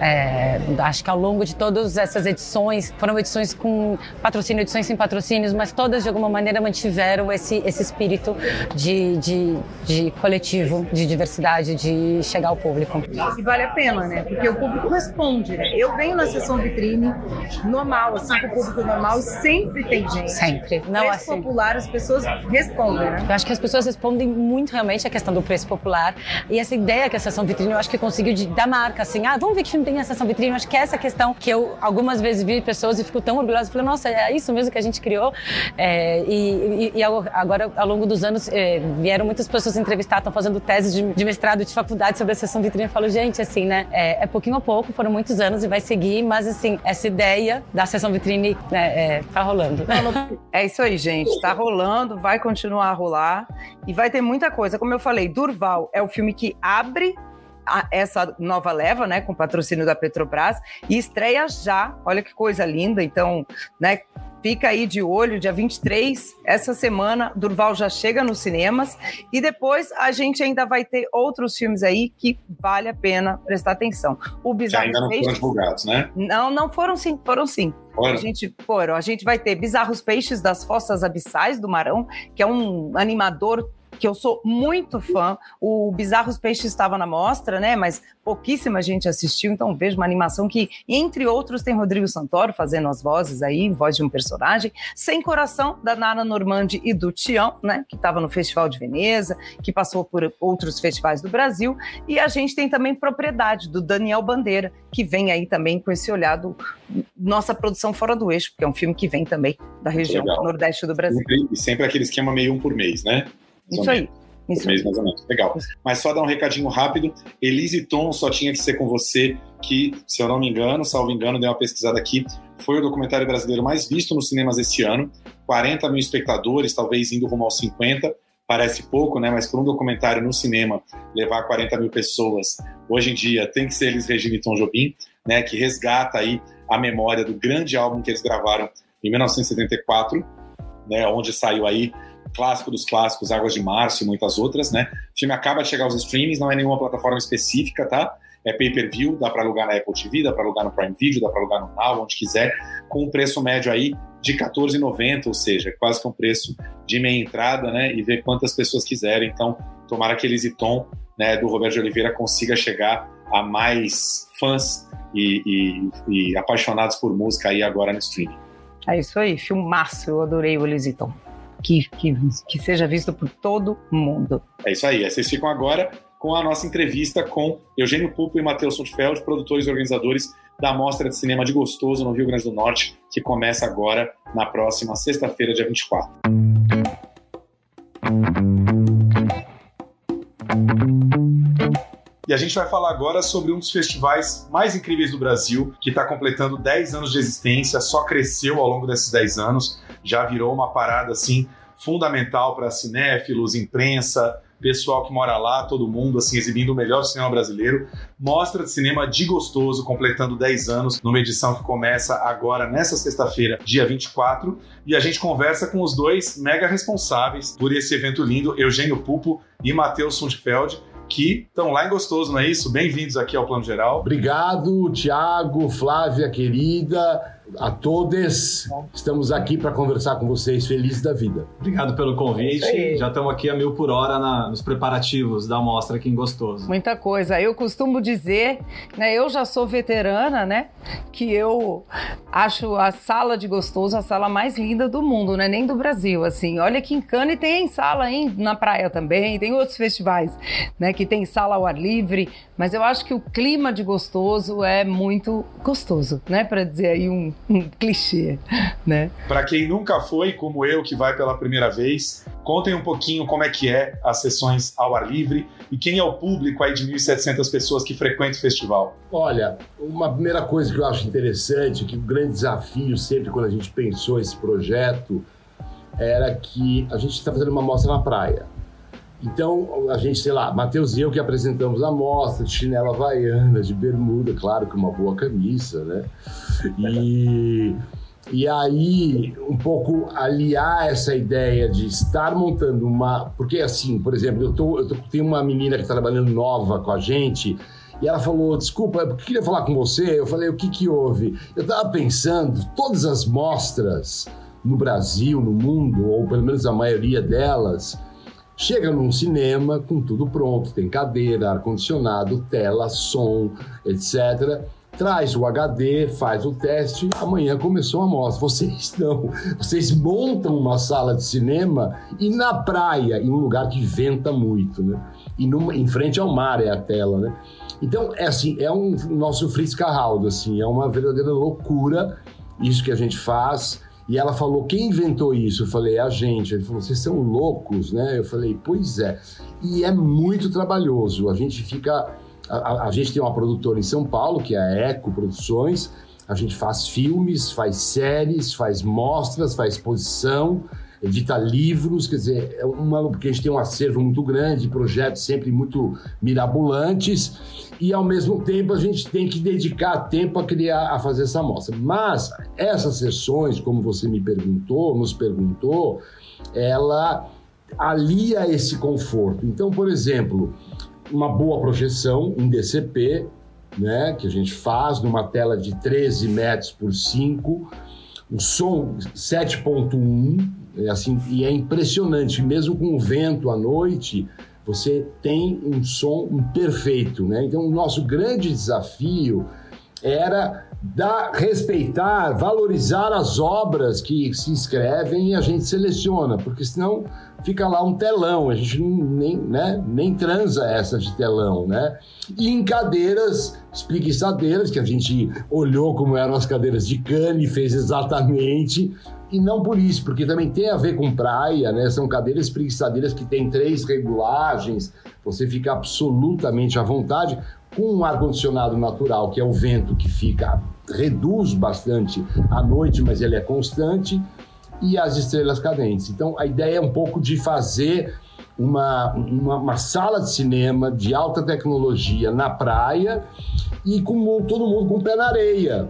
é, acho que ao longo de todas essas edições, foram edições com patrocínio, edições sem patrocínios, mas todas de alguma maneira mantiveram esse, esse espírito de, de, de coletivo, de diversidade, de chegar ao público. E vale a pena, né? Porque o público responde, né? Eu venho na sessão vitrine normal, assim, com o público normal sempre tem gente. Sempre. Não, preço assim- popular, as pessoas respondem, né? Eu acho que as pessoas respondem muito realmente à questão do preço popular. E essa ideia que a sessão vitrine, eu acho que conseguiu de, dar marca, assim, ah, vamos ver que filme tem a sessão vitrine. Eu acho que é essa questão que eu algumas vezes vi pessoas e fico tão orgulhosa. Falei, nossa, é isso mesmo que a gente criou. É, e, e- e ao- agora, ao longo dos anos, é, vieram muitas pessoas entrevistar, estão fazendo tese de, de mestrado, de faculdade sobre a sessão vitrine. Eu falo, gente, assim, né, é, é pouquinho a pouco, foram muitos anos e vai seguir, mas assim, essa ideia da sessão vitrine né, é, tá rolando. É isso aí, gente. Tá rolando, vai continuar a rolar e vai ter muita coisa. Como eu falei, Durval é o filme que abre a- essa nova leva, né, com patrocínio da Petrobras e estreia já. Olha que coisa linda. Então, né, fica aí de olho, dia 23, essa semana, Durval já chega nos cinemas e depois a gente ainda vai ter outros filmes aí que vale a pena prestar atenção. O Que Bizarro ainda não foram Peixes- divulgados, né? não, não foram sim, foram sim. Foram? A gente foram. A gente vai ter Bizarros Peixes das Fossas Abissais do Marão, que é um animador que eu sou muito fã. O Bizarros Peixes estava na mostra, né? Mas pouquíssima gente assistiu, então vejo uma animação que, entre outros, tem Rodrigo Santoro fazendo as vozes aí, voz de um personagem. Sem Coração, da Nara Normandi e do Tião, né? Que estava no Festival de Veneza, que passou por outros festivais do Brasil. E a gente tem também Propriedade, do Daniel Bandeira, que vem aí também com esse olhar do nossa produção fora do eixo, porque é um filme que vem também da região Legal. nordeste do Brasil. E sempre aquele esquema meio um por mês, né? Isso aí. Isso mês, mais ou menos. Legal. Mas só dar um recadinho rápido. Elise Tom só tinha que ser com você, que, se eu não me engano, salvo engano, dei uma pesquisada aqui, foi o documentário brasileiro mais visto nos cinemas esse ano. 40 mil espectadores, talvez indo rumo aos 50. Parece pouco, né? Mas para um documentário no cinema levar 40 mil pessoas, hoje em dia tem que ser eles Regina e Tom Jobim, né? Que resgata aí a memória do grande álbum que eles gravaram em 1974, né? Onde saiu aí clássico dos clássicos, Águas de Março e muitas outras, né? O filme acaba de chegar aos streamings, não é nenhuma plataforma específica, tá? É pay-per-view, dá para alugar na Apple TV, dá para alugar no Prime Video, dá para alugar no Now, onde quiser, com um preço médio aí de R$14,90, ou seja, quase que um preço de meia entrada, né? E ver quantas pessoas quiserem. Então, tomara que Elis e Tom, né, do Roberto de Oliveira, consiga chegar a mais fãs e, e- e apaixonados por música aí agora no streaming. É isso aí, filmaço. Eu adorei o Elisiton. Que, que, que seja visto por todo mundo. É isso aí. Vocês ficam agora com a nossa entrevista com Eugênio Pupo e Matheus Sundfeld, produtores e organizadores da Mostra de Cinema de Gostoso no Rio Grande do Norte, que começa agora na próxima sexta-feira, dia 24. E a gente vai falar agora sobre um dos festivais mais incríveis do Brasil, que está completando 10 anos de existência, só cresceu ao longo desses 10 anos, já virou uma parada assim fundamental para cinéfilos, imprensa, pessoal que mora lá, todo mundo assim exibindo o melhor cinema brasileiro. Mostra de cinema de gostoso, completando 10 anos, numa edição que começa agora nessa sexta-feira, dia 24, e a gente conversa com os dois mega responsáveis por esse evento lindo, Eugênio Pupo e Matheus Sundfeld, que estão lá em Gostoso, não é isso? Bem-vindos aqui ao Plano Geral. Obrigado, Tiago, Flávia, querida, a todos. Estamos aqui para conversar com vocês, felizes da vida. Obrigado pelo É convite. aí. Já estamos aqui a mil por hora na- nos preparativos da mostra aqui em Gostoso. Muita coisa. Eu costumo dizer, né? Eu já sou veterana, né? Que eu acho a sala de gostoso a sala mais linda do mundo, né? Nem do Brasil, assim. Olha que em Cannes tem sala, hein? Na praia também, tem outros festivais, né? Que tem sala ao ar livre. Mas eu acho que o clima de gostoso é muito gostoso, né? Para dizer aí um, um clichê, né? Para quem nunca foi, como eu, que vai pela primeira vez, contem um pouquinho como é que é as sessões ao ar livre e quem é o público aí de 1.700 pessoas que frequenta o festival. Olha, uma primeira coisa que eu acho interessante, que o grande desafio sempre quando a gente pensou esse projeto, era que a gente está fazendo uma mostra na praia. Então, a gente, sei lá, Matheus e eu que apresentamos a mostra, de chinela havaiana, de bermuda, claro que uma boa camisa, né? E, e aí, um pouco aliar essa ideia de estar montando uma. Porque, assim, por exemplo, eu, tô, eu tô, tenho uma menina que está trabalhando nova com a gente. E ela falou: Desculpa, eu queria falar com você. Eu falei: O que, que houve? Eu estava pensando, todas as mostras no Brasil, no mundo, ou pelo menos a maioria delas, chega num cinema com tudo pronto: tem cadeira, ar-condicionado, tela, som, etc. traz o HD, faz o teste, amanhã começou a mostra. Vocês não. Vocês montam uma sala de cinema e na praia, em um lugar que venta muito, né? E numa, em frente ao mar é a tela, né? Então, é assim, é um nosso Fritz Carraldo, assim, é uma verdadeira loucura isso que a gente faz. E ela falou: quem inventou isso? Eu falei: a gente. Ele falou: vocês são loucos, né? Eu falei: pois é. E é muito trabalhoso. A gente fica. A, a, gente tem uma produtora em São Paulo, que é a Eco Produções. A gente faz filmes, faz séries, faz mostras, faz exposição edita livros, quer dizer, é uma, porque a gente tem um acervo muito grande, projetos sempre muito mirabolantes, e ao mesmo tempo a gente tem que dedicar tempo a criar, a fazer essa amostra. Mas essas sessões, como você me perguntou, nos perguntou, ela alia esse conforto. Então, por exemplo, uma boa projeção em DCP, né, que a gente faz numa tela de 13 metros por 5, o som 7.1, é assim, e é impressionante, mesmo com o vento à noite, você tem um som perfeito, né? Então, o nosso grande desafio era dar, respeitar, valorizar as obras que se inscrevem e a gente seleciona, porque senão fica lá um telão, a gente nem, né, nem transa essa de telão, né? E em cadeiras espreguiçadeiras, que a gente olhou como eram as cadeiras de cane, fez exatamente, e não por isso, porque também tem a ver com praia, né? São cadeiras espreguiçadeiras que tem três regulagens, você fica absolutamente à vontade, com um ar-condicionado natural, que é o vento que fica, reduz bastante à noite, mas ele é constante, e as estrelas cadentes. Então, a ideia é um pouco de fazer uma, uma, uma, sala de cinema de alta tecnologia na praia e com todo mundo com o pé na areia,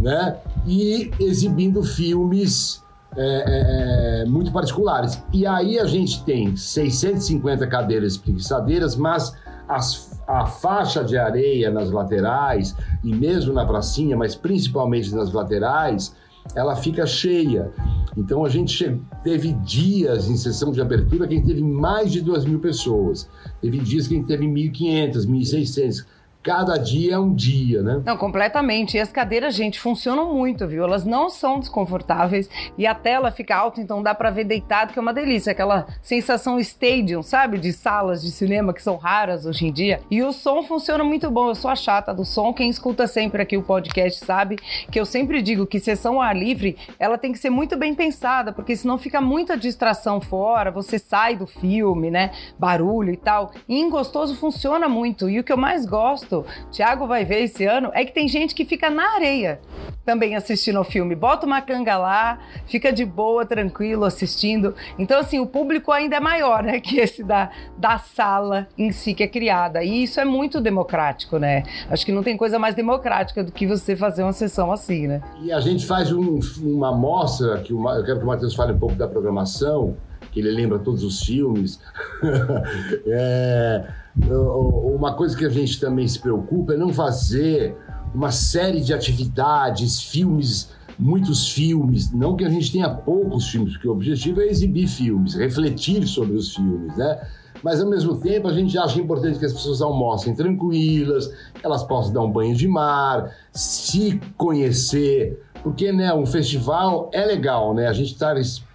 né? E exibindo filmes é, é, muito particulares. E aí a gente tem 650 cadeiras preguiçadeiras, mas as, a faixa de areia nas laterais e mesmo na pracinha, mas principalmente nas laterais, ela fica cheia. Então a gente teve dias em sessão de abertura que a gente teve mais de 2 mil pessoas. Teve dias que a gente teve 1.500, 1.600 cada dia é um dia, né? Não, completamente. E as cadeiras, gente, funcionam muito, viu? Elas não são desconfortáveis e a tela fica alta, então dá para ver deitado, que é uma delícia. Aquela sensação stadium, sabe? De salas de cinema que são raras hoje em dia. E o som funciona muito bom. Eu sou a chata do som. Quem escuta sempre aqui o podcast sabe que eu sempre digo que sessão ar livre, ela tem que ser muito bem pensada, porque senão fica muita distração fora, você sai do filme, né? Barulho e tal. E em gostoso funciona muito. E o que eu mais gosto gosto, Thiago vai ver esse ano, é que tem gente que fica na areia também assistindo o filme. Bota uma canga lá, fica de boa, tranquilo assistindo. Então, assim, o público ainda é maior, né, que esse da, da sala em si que é criada. E isso é muito democrático, né? Acho que não tem coisa mais democrática do que você fazer uma sessão assim, né? E a gente faz um, uma amostra, que eu quero que o Matheus fale um pouco da programação, que ele lembra todos os filmes. é, uma coisa que a gente também se preocupa é não fazer uma série de atividades, filmes, muitos filmes. Não que a gente tenha poucos filmes, porque o objetivo é exibir filmes, refletir sobre os filmes, né? Mas ao mesmo tempo a gente acha importante que as pessoas almocem tranquilas, que elas possam dar um banho de mar, se conhecer, porque né, um festival é legal, né? A gente está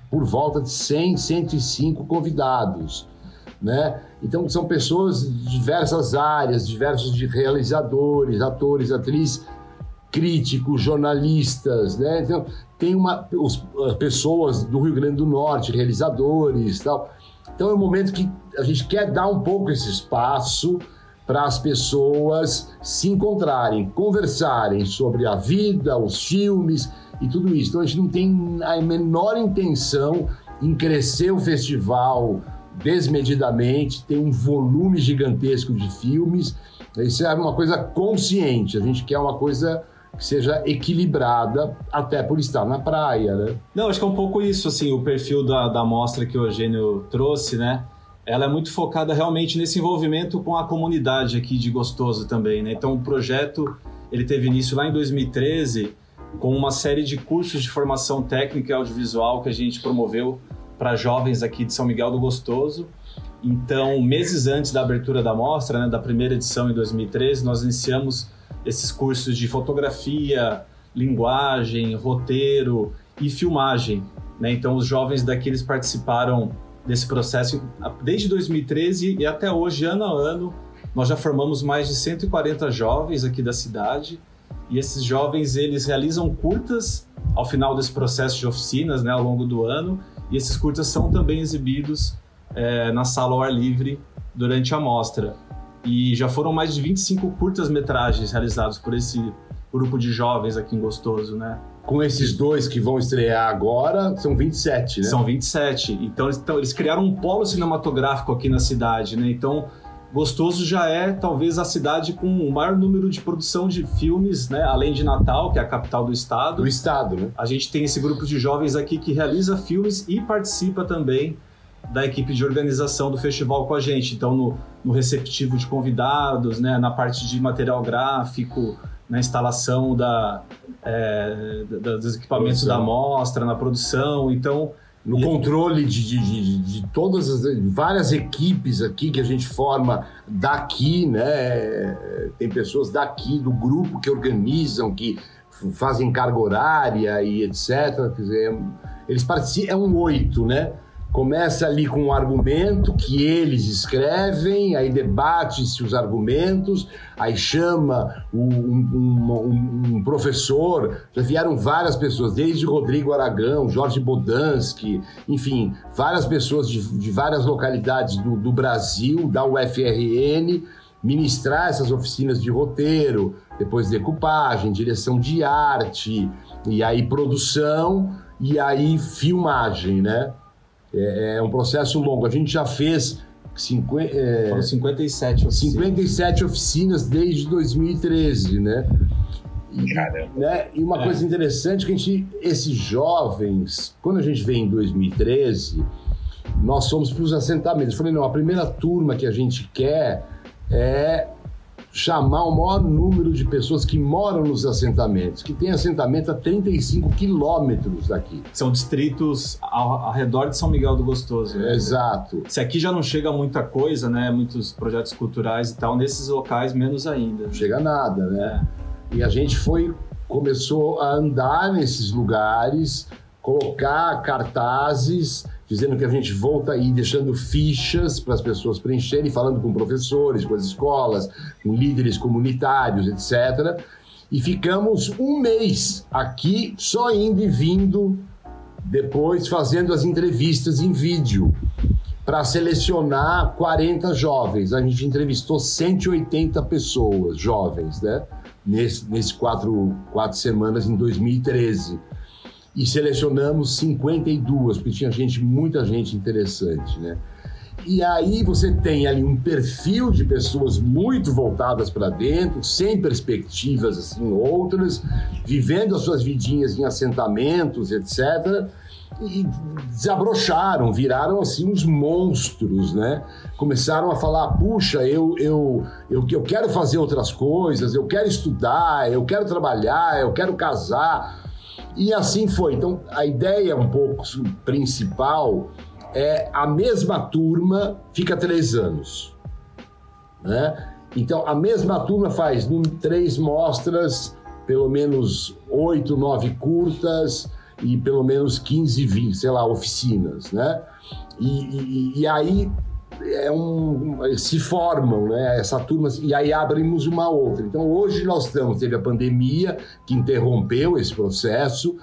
por volta de 100, 105 convidados, né? Então são pessoas de diversas áreas, diversos de realizadores, atores, atrizes, críticos, jornalistas, né? Então tem uma os, pessoas do Rio Grande do Norte, realizadores, tal. Então é um momento que a gente quer dar um pouco esse espaço para as pessoas se encontrarem, conversarem sobre a vida, os filmes e tudo isso. Então a gente não tem a menor intenção em crescer o festival desmedidamente, tem um volume gigantesco de filmes. Isso é uma coisa consciente, a gente quer uma coisa que seja equilibrada, até por estar na praia, né? Não, acho que é um pouco isso, assim, o perfil da, da mostra que o Eugênio trouxe, né? Ela é muito focada realmente nesse envolvimento com a comunidade aqui de Gostoso também, né? Então, o projeto, ele teve início lá em 2013, com uma série de cursos de formação técnica e audiovisual que a gente promoveu para jovens aqui de São Miguel do Gostoso. Então, meses antes da abertura da mostra, né, da primeira edição em 2013, nós iniciamos esses cursos de fotografia, linguagem, roteiro e filmagem. Né? Então, os jovens daqui eles participaram desse processo desde 2013 e até hoje, ano a ano, nós já formamos mais de 140 jovens aqui da cidade e esses jovens eles realizam curtas ao final desse processo de oficinas, né, ao longo do ano, e esses curtas são também exibidos é, na sala ao ar livre durante a mostra. E já foram mais de 25 curtas-metragens realizados por esse grupo de jovens aqui em Gostoso, né? Com esses dois que vão estrear agora, são 27, né? São 27. Então então, eles criaram um polo cinematográfico aqui na cidade, né? Então, Gostoso já é talvez a cidade com o maior número de produção de filmes, né? Além de Natal, que é a capital do estado. Do estado, né? A gente tem esse grupo de jovens aqui que realiza filmes e participa também da equipe de organização do festival com a gente. Então, no, no receptivo de convidados, né? Na parte de material gráfico, na instalação da, é, dos equipamentos produção. da mostra, na produção. Então, no controle de, de, de, de, todas as várias equipes aqui que a gente forma daqui, né? Tem pessoas daqui do grupo que organizam, que fazem carga horária e etc. Quer dizer, eles participam, é um oito, né? Começa ali com um argumento que eles escrevem, aí debate-se os argumentos, aí chama um, um, um, professor. Já vieram várias pessoas, desde Rodrigo Aragão, Jorge Bodansky, enfim, várias pessoas de, de várias localidades do, do Brasil, da UFRN, ministrar essas oficinas de roteiro, depois decupagem, direção de arte, e aí produção, e aí filmagem, né? É, é um processo longo. A gente já fez 50, é, Foram 57 oficinas. 57 oficinas desde 2013, né? E, Caramba. Né? e uma é. coisa interessante que a gente, esses jovens, quando a gente veio em 2013, nós fomos para os assentamentos. Eu falei, não, a primeira turma que a gente quer é chamar o maior número de pessoas que moram nos assentamentos, que tem assentamento a 35 quilômetros daqui. São distritos ao, ao, redor de São Miguel do Gostoso. Né? Exato. Se aqui já não chega muita coisa, né, muitos projetos culturais e tal, nesses locais menos ainda. Não chega nada, né? É. E a gente foi, começou a andar nesses lugares, colocar cartazes dizendo que a gente volta aí deixando fichas para as pessoas preencherem, falando com professores, com as escolas, com líderes comunitários, etc. E ficamos um mês aqui só indo e vindo, depois fazendo as entrevistas em vídeo para selecionar 40 jovens. A gente entrevistou 180 pessoas, jovens, né? Nesse, nesse quatro, quatro semanas em 2013 e selecionamos 52, porque tinha gente, muita gente interessante, né? E aí você tem ali um perfil de pessoas muito voltadas para dentro, sem perspectivas assim outras, vivendo as suas vidinhas em assentamentos, etc. E desabrocharam, viraram assim uns monstros, né? Começaram a falar: puxa, eu, eu, eu, eu quero fazer outras coisas, eu quero estudar, eu quero trabalhar, eu quero casar. E assim foi. Então, a ideia um pouco principal é a mesma turma fica três anos. Né? Então, a mesma turma faz três mostras, pelo menos oito, nove curtas e pelo menos 15, 20, sei lá, oficinas, né? E, e, e aí é um, se formam, né? Essa turma e aí abrimos uma outra. Então hoje nós estamos teve a pandemia que interrompeu esse processo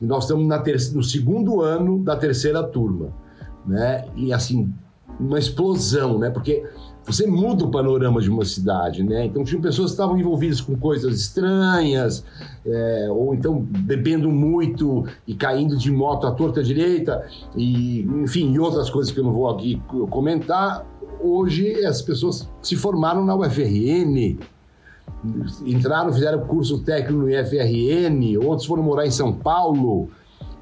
e nós estamos na ter, no segundo ano da terceira turma, né? E assim uma explosão, né? Porque você muda o panorama de uma cidade, né? Então tinha pessoas que estavam envolvidas com coisas estranhas, é, ou então bebendo muito e caindo de moto à torta direita, e enfim, e outras coisas que eu não vou aqui comentar. Hoje as pessoas se formaram na UFRN, entraram, fizeram curso técnico no IFRN, outros foram morar em São Paulo,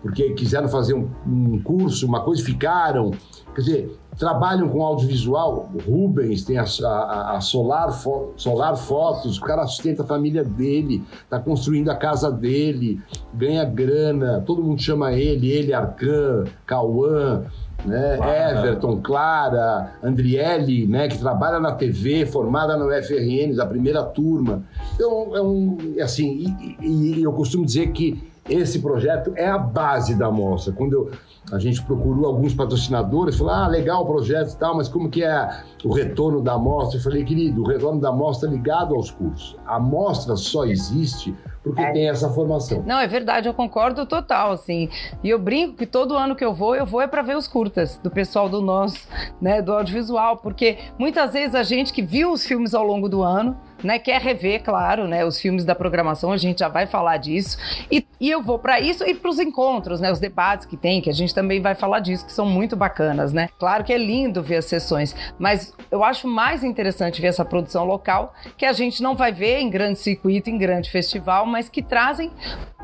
porque quiseram fazer um, um curso, uma coisa, ficaram. Quer dizer, trabalham com audiovisual. O Rubens tem a, a, a Solar, Fo, Solar Fotos, o cara sustenta a família dele, está construindo a casa dele, ganha grana, todo mundo chama ele, ele, Arcan, Cauã, né? Clara. Everton, Clara, Andriele, né? Que trabalha na TV, formada no FRN, da primeira turma. Então, é um, é assim, e, e- e eu costumo dizer que esse projeto é a base da mostra. Quando eu- a gente procurou alguns patrocinadores, falou, ah, legal o projeto e tal, mas como que é o retorno da mostra? Eu falei, querido, o retorno da mostra é ligado aos cursos. A mostra só existe porque tem essa formação. Não, é verdade, eu concordo total, assim. E eu brinco que todo ano que eu vou, eu vou é para ver os curtas do pessoal do nosso, né, do audiovisual, porque muitas vezes a gente que viu os filmes ao longo do ano, né, quer rever, claro, né, os filmes da programação, a gente já vai falar disso. E, e eu vou para isso e para os encontros, né, os debates que tem, que a gente também vai falar disso, que são muito bacanas, né? Claro que é lindo ver as sessões, mas eu acho mais interessante ver essa produção local, que a gente não vai ver em grande circuito, em grande festival, mas que trazem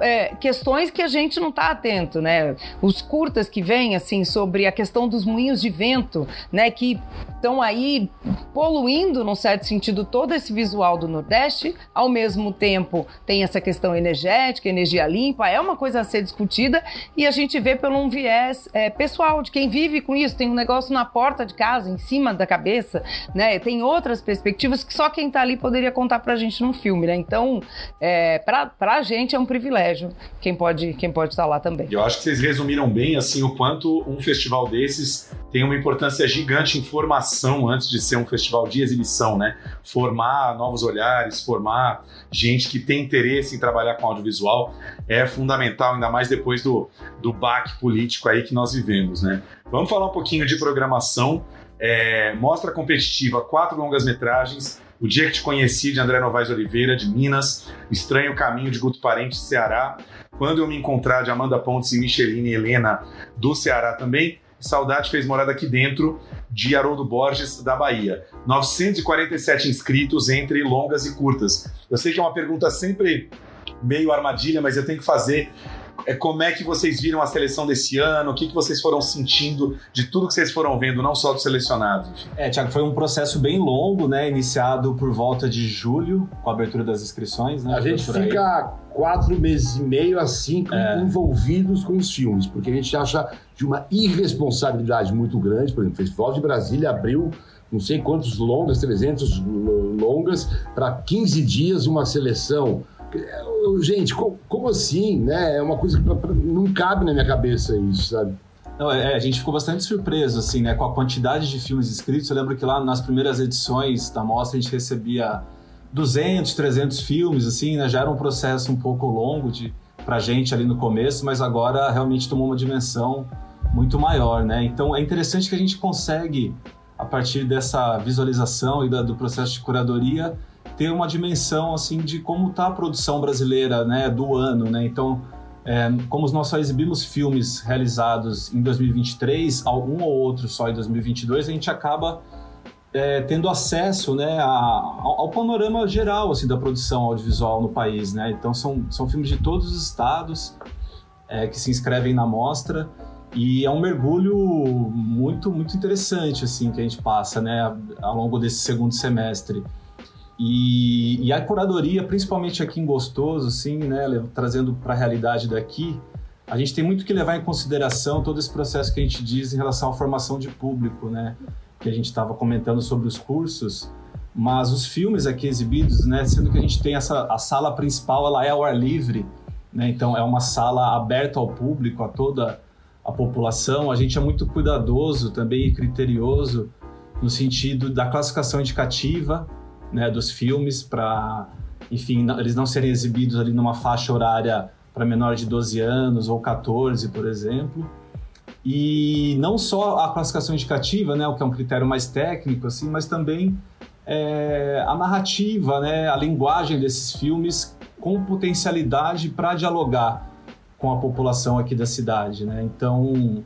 é, questões que a gente não está atento, né? Os curtas que vêm, assim, sobre a questão dos moinhos de vento, né? Que estão aí poluindo, num certo sentido, todo esse visual do Nordeste. Ao mesmo tempo, tem essa questão energética, energia limpa, é uma coisa a ser discutida e a gente vê pelo um viés é, pessoal de quem vive com isso. Tem um negócio na porta de casa, em cima da cabeça, né? Tem outras perspectivas que só quem está ali poderia contar pra gente num filme, né? Então, é, pra, pra gente é um privilégio quem pode quem pode estar lá também. Eu acho que vocês resumiram bem assim o quanto um festival desses tem uma importância gigante em formação antes de ser um festival de exibição, né? Formar novos olhares, formar gente que tem interesse em trabalhar com audiovisual é fundamental, ainda mais depois do, do baque político aí que nós vivemos, né? Vamos falar um pouquinho de programação. É, mostra competitiva, quatro longas-metragens. O Dia que Te Conheci, de André Novaes Oliveira, de Minas. Estranho Caminho, de Guto Parente, Ceará. Quando Eu Me Encontrar, de Amanda Pontes e Micheline Helena, do Ceará também. Saudade Fez Morada Aqui Dentro, de Haroldo Borges, da Bahia. 947 inscritos entre longas e curtas. Eu sei que é uma pergunta sempre meio armadilha, mas eu tenho que fazer. É como é que vocês viram a seleção desse ano? O que, que vocês foram sentindo de tudo que vocês foram vendo, não só dos selecionados? Enfim. É, Tiago, foi um processo bem longo, né? Iniciado por volta de julho, com a abertura das inscrições, né? A gente fica quatro meses e meio a cinco É. envolvidos com os filmes, porque a gente acha de uma irresponsabilidade muito grande. Por exemplo, o Festival de Brasília abriu não sei quantos longas, 300 lo- longas, para 15 dias uma seleção. Gente, co- como assim? Né? É uma coisa que pra- pra- não cabe na minha cabeça isso, sabe? Não, é, a gente ficou bastante surpreso, assim, né, com a quantidade de filmes inscritos. Eu lembro que lá nas primeiras edições da mostra a gente recebia 200, 300 filmes, assim, né, já era um processo um pouco longo de, pra gente ali no começo, mas agora realmente tomou uma dimensão muito maior, né? Então é interessante que a gente consegue, a partir dessa visualização e da- do processo de curadoria, ter uma dimensão, assim, de como está a produção brasileira, né, do ano, né? Então, é, como nós só exibimos filmes realizados em 2023, algum ou outro só em 2022, a gente acaba é, tendo acesso né, a- ao, panorama geral assim, da produção audiovisual no país. Né? Então, são, são filmes de todos os estados é, que se inscrevem na mostra e é um mergulho muito, muito interessante assim que a gente passa né, ao longo desse segundo semestre. E, e a curadoria, principalmente aqui em Gostoso, assim, né, trazendo para a realidade daqui, a gente tem muito que levar em consideração todo esse processo que a gente diz em relação à formação de público, né, que a gente estava comentando sobre os cursos, mas os filmes aqui exibidos, né, sendo que a gente tem essa a sala principal, ela é ao ar livre, né, então é uma sala aberta ao público, a toda a população. A gente é muito cuidadoso também e criterioso no sentido da classificação indicativa né, dos filmes para, enfim, não- eles não serem exibidos ali numa faixa horária para menor de 12 anos ou 14, por exemplo. E não só a classificação indicativa, né, o que é um critério mais técnico, assim, mas também é, a narrativa, né, a linguagem desses filmes com potencialidade para dialogar com a população aqui da cidade, né? Então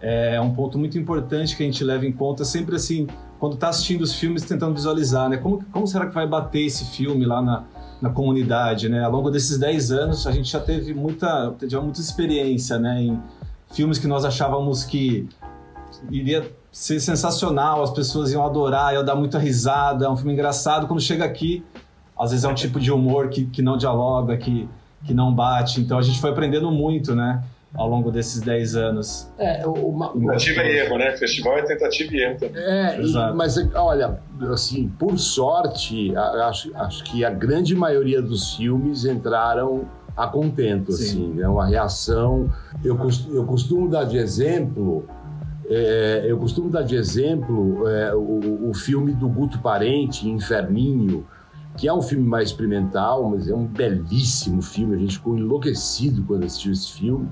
é um ponto muito importante que a gente leva em conta sempre assim quando está assistindo os filmes tentando visualizar, né? Como, como será que vai bater esse filme lá na, na comunidade, né? Ao longo desses 10 anos a gente já teve muita, já muita experiência, né? Em filmes que nós achávamos que iria ser sensacional, as pessoas iam adorar, iam dar muita risada, é um filme engraçado. Quando chega aqui, às vezes é um tipo de humor que, que não dialoga, que, que não bate. Então a gente foi aprendendo muito, né? Ao longo desses 10 anos. É, uma, tentativa e erro, né? Festival é tentativa e erro também. É, e, mas olha, assim, por sorte, acho, acho que a grande maioria dos filmes entraram a contento, Sim. assim, né? Uma reação. Eu costumo, eu costumo dar de exemplo. É, eu costumo dar de exemplo é, o, o filme do Guto Parente, Inferninho, que é um filme mais experimental, mas é um belíssimo filme. A gente ficou enlouquecido quando assistiu esse filme.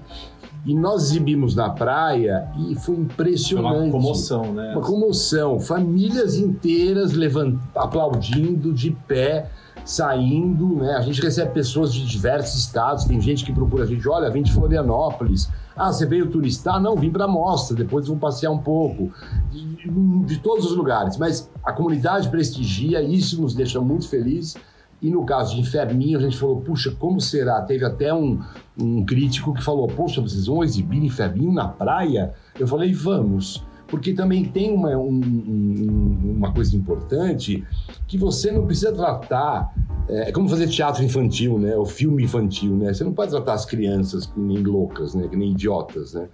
E nós exibimos na praia e foi impressionante. Uma comoção, né? Uma comoção. Famílias inteiras levant... aplaudindo de pé, saindo, né? A gente recebe pessoas de diversos estados. Tem gente que procura a gente, olha, vem de Florianópolis. Ah, você veio turistar? Não, vim para mostra, depois vou passear um pouco. De, de todos os lugares. Mas a comunidade prestigia, isso nos deixa muito felizes. E no caso de Inferninho, a gente falou, puxa, como será? Teve até um, um crítico que falou, poxa, vocês vão exibir Inferninho na praia? Eu falei, vamos. Porque também tem uma, um, um, uma coisa importante que você não precisa tratar. É, é como fazer teatro infantil, né? O filme infantil, né? Você não pode tratar as crianças que nem loucas, né? Que nem idiotas, né?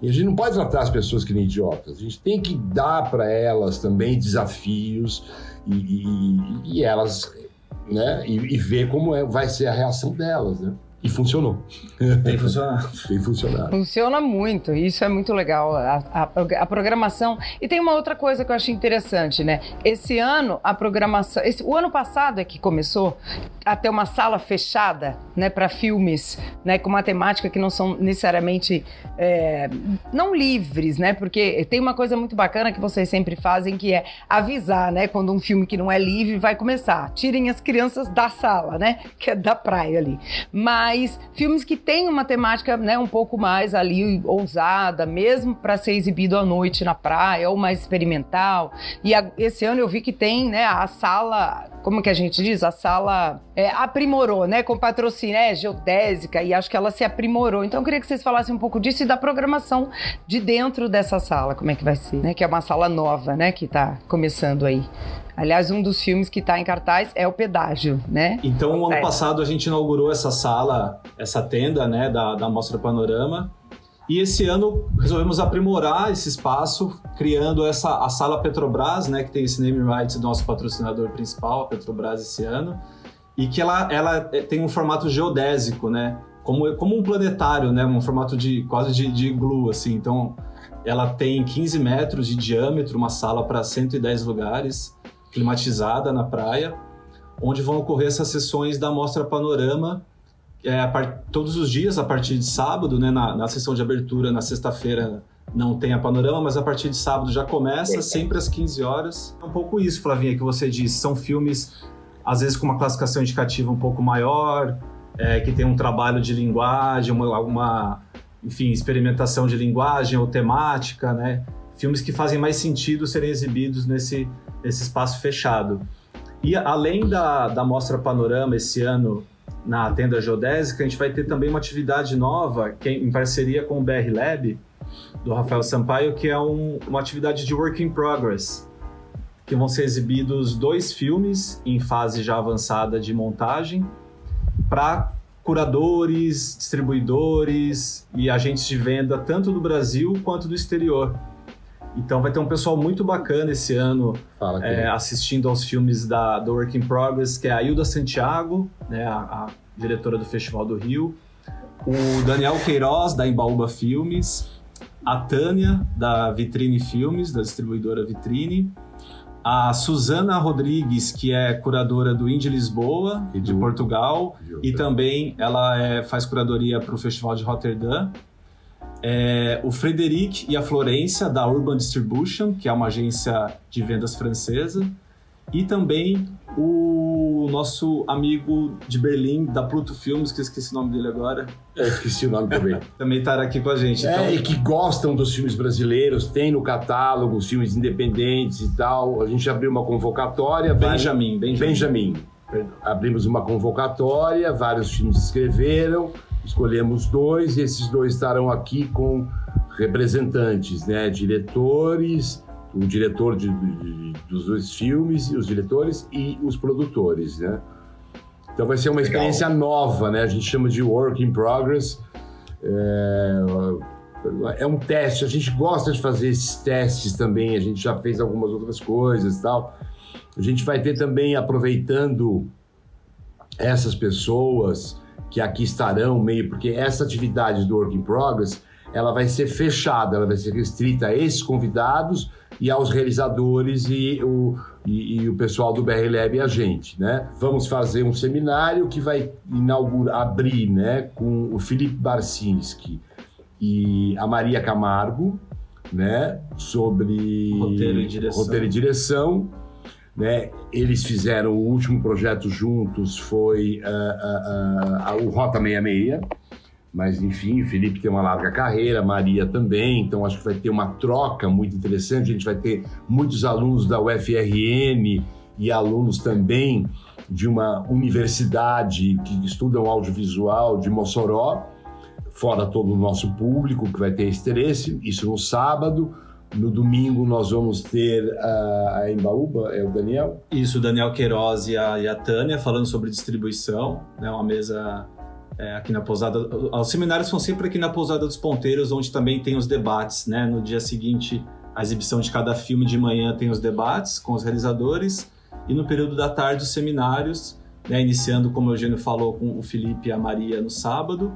E a gente não pode tratar as pessoas que nem idiotas. A gente tem que dar para elas também desafios e, e, e elas né? E, e ver como é, vai ser a reação delas, né? E funcionou. Tem funcionado. Tem funcionado. Funciona muito, isso é muito legal, a, a, a, programação. E tem uma outra coisa que eu achei interessante, né? Esse ano, a programação. Esse, o ano passado é que começou a ter uma sala fechada, né, para filmes, né, com uma temática que não são necessariamente. É, não livres, né? Porque tem uma coisa muito bacana que vocês sempre fazem, que é avisar, né, quando um filme que não é livre vai começar. Tirem as crianças da sala, né? Que é da praia ali. Mas mas filmes que têm uma temática né, um pouco mais ali ousada, mesmo para ser exibido à noite na praia, ou mais experimental. E a, esse ano eu vi que tem né, a sala, como que a gente diz? A sala é, aprimorou, né? Com patrocínio é, geodésica, e acho que ela se aprimorou. Então eu queria que vocês falassem um pouco disso e da programação de dentro dessa sala, como é que vai ser, né? Que é uma sala nova, né? Que está começando aí. Aliás, um dos filmes que está em cartaz é o Pedágio, né? Então, ano é. passado a gente inaugurou essa sala, essa tenda, né, da, da Mostra Panorama. E esse ano resolvemos aprimorar esse espaço, criando essa a sala Petrobras, né, que tem esse name rights do nosso patrocinador principal, a Petrobras esse ano, e que ela, ela tem um formato geodésico, né, como, como um planetário, né, um formato de quase de, de glue, assim. Então, ela tem 15 metros de diâmetro, uma sala para 110 lugares climatizada na praia, onde vão ocorrer essas sessões da Mostra Panorama é, part... todos os dias, a partir de sábado, né, na, na sessão de abertura, na sexta-feira, não tem a panorama, mas a partir de sábado já começa, sempre às 15 horas. É um pouco isso, Flavinha, que você disse. São filmes, às vezes, com uma classificação indicativa um pouco maior, é, que tem um trabalho de linguagem, uma, uma, enfim, experimentação de linguagem ou temática, né? Filmes que fazem mais sentido serem exibidos nesse, esse espaço fechado. E além da, da Mostra Panorama esse ano na tenda geodésica, a gente vai ter também uma atividade nova, que é em parceria com o BR Lab, do Rafael Sampaio, que é um, uma atividade de work in progress, que vão ser exibidos dois filmes em fase já avançada de montagem para curadores, distribuidores e agentes de venda tanto do Brasil quanto do exterior. Então vai ter um pessoal muito bacana esse ano é, assistindo aos filmes da, do Work in Progress, que é a Hilda Santiago, né, a, a, diretora do Festival do Rio, o Daniel Queiroz, da Embaúba Filmes, a Tânia, da Vitrine Filmes, da distribuidora Vitrine, a Suzana Rodrigues, que é curadora do Indie Lisboa, de Portugal, e também ela é, faz curadoria para o Festival de Rotterdam é, o Frederic e a Florência, da Urban Distribution, que é uma agência de vendas francesa, e também o nosso amigo de Berlim, da Pluto Filmes, que eu esqueci o nome dele agora. Eu esqueci o nome também. também estará aqui com a gente. É, então... É, e que gostam dos filmes brasileiros, tem no catálogo os filmes independentes e tal. A gente abriu uma convocatória. Benjamin, Benjamin. Benjamin. Abrimos uma convocatória, vários filmes se inscreveram escolhemos dois, e esses dois estarão aqui com representantes, né, diretores, o diretor de, de, dos dois filmes, os diretores e os produtores, né. Então vai ser uma experiência Legal. nova, né, a gente chama de work in progress, É, é um teste, a gente gosta de fazer esses testes também, a gente já fez algumas outras coisas tal. A gente vai ter também, aproveitando essas pessoas que aqui estarão meio, porque essa atividade do Work in Progress, ela vai ser fechada, ela vai ser restrita a esses convidados e aos realizadores e o, e, e o pessoal do BR Lab e a gente, né? Vamos fazer um seminário que vai inaugurar, abrir, né, com o Felipe Barcinski e a Maria Camargo, né, sobre roteiro e direção. Roteiro e direção né? Eles fizeram o último projeto juntos, foi uh, uh, uh, o Rota 66, mas enfim, o Felipe tem uma larga carreira, Maria também, então acho que vai ter uma troca muito interessante. A gente vai ter muitos alunos da UFRN e alunos também de uma universidade que estudam audiovisual de Mossoró, fora todo o nosso público que vai ter interesse, isso no sábado. No domingo nós vamos ter a, a Embaúba, é o Daniel? Isso, o Daniel Queiroz e a, e a Tânia falando sobre distribuição, né, uma mesa é, aqui na pousada. Os seminários são sempre aqui na pousada dos Ponteiros, onde também tem os debates, né? No dia seguinte, a exibição de cada filme de manhã tem os debates com os realizadores e no período da tarde os seminários, né, iniciando como o Eugênio falou com o Felipe e a Maria no sábado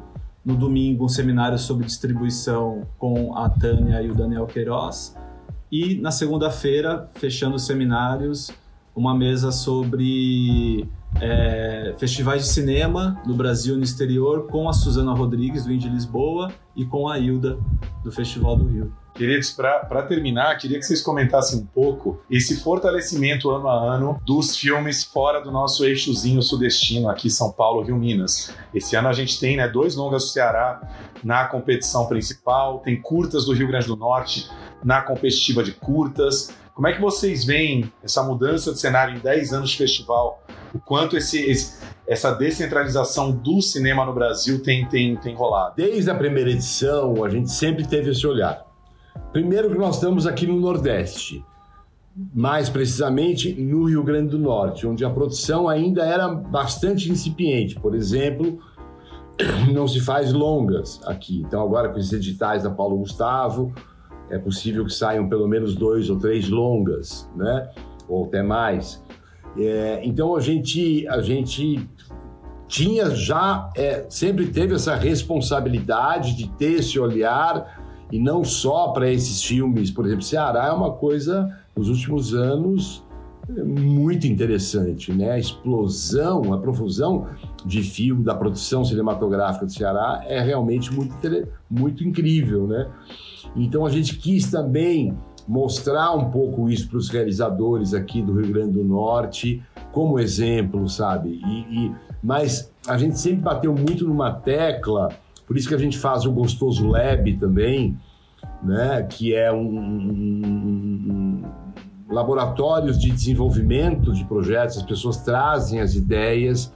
no domingo, um seminário sobre distribuição com a Tânia e o Daniel Queiroz. E na segunda-feira, fechando os seminários, uma mesa sobre é, festivais de cinema no Brasil e no exterior com a Suzana Rodrigues, do Indie Lisboa, e com a Hilda, do Festival do Rio. Queridos, para terminar, queria que vocês comentassem um pouco esse fortalecimento ano a ano dos filmes fora do nosso eixozinho sudestino, aqui São Paulo, Rio, Minas. Esse ano a gente tem né, dois longas do Ceará na competição principal, tem curtas do Rio Grande do Norte na competitiva de curtas. Como é que vocês veem essa mudança de cenário em 10 anos de festival? O quanto esse, esse, essa descentralização do cinema no Brasil tem, tem, tem rolado? Desde a primeira edição, a gente sempre teve esse olhar. Primeiro que nós estamos aqui no Nordeste, mais precisamente no Rio Grande do Norte, onde a produção ainda era bastante incipiente. Por exemplo, não se faz longas aqui. Então agora com esses editais da Paulo Gustavo, é possível que saiam pelo menos dois ou três longas, né? Ou até mais. É, então a gente, a gente tinha já, é, sempre teve essa responsabilidade de ter esse olhar e não só para esses filmes, por exemplo, Ceará é uma coisa nos últimos anos muito interessante, né? A explosão, a profusão de filme da produção cinematográfica do Ceará é realmente muito, muito incrível, né? Então a gente quis também mostrar um pouco isso para os realizadores aqui do Rio Grande do Norte, como exemplo, sabe? E, e, mas a gente sempre bateu muito numa tecla por isso que a gente faz o Gostoso Lab também, né? que é um, um, um laboratórios de desenvolvimento de projetos, as pessoas trazem as ideias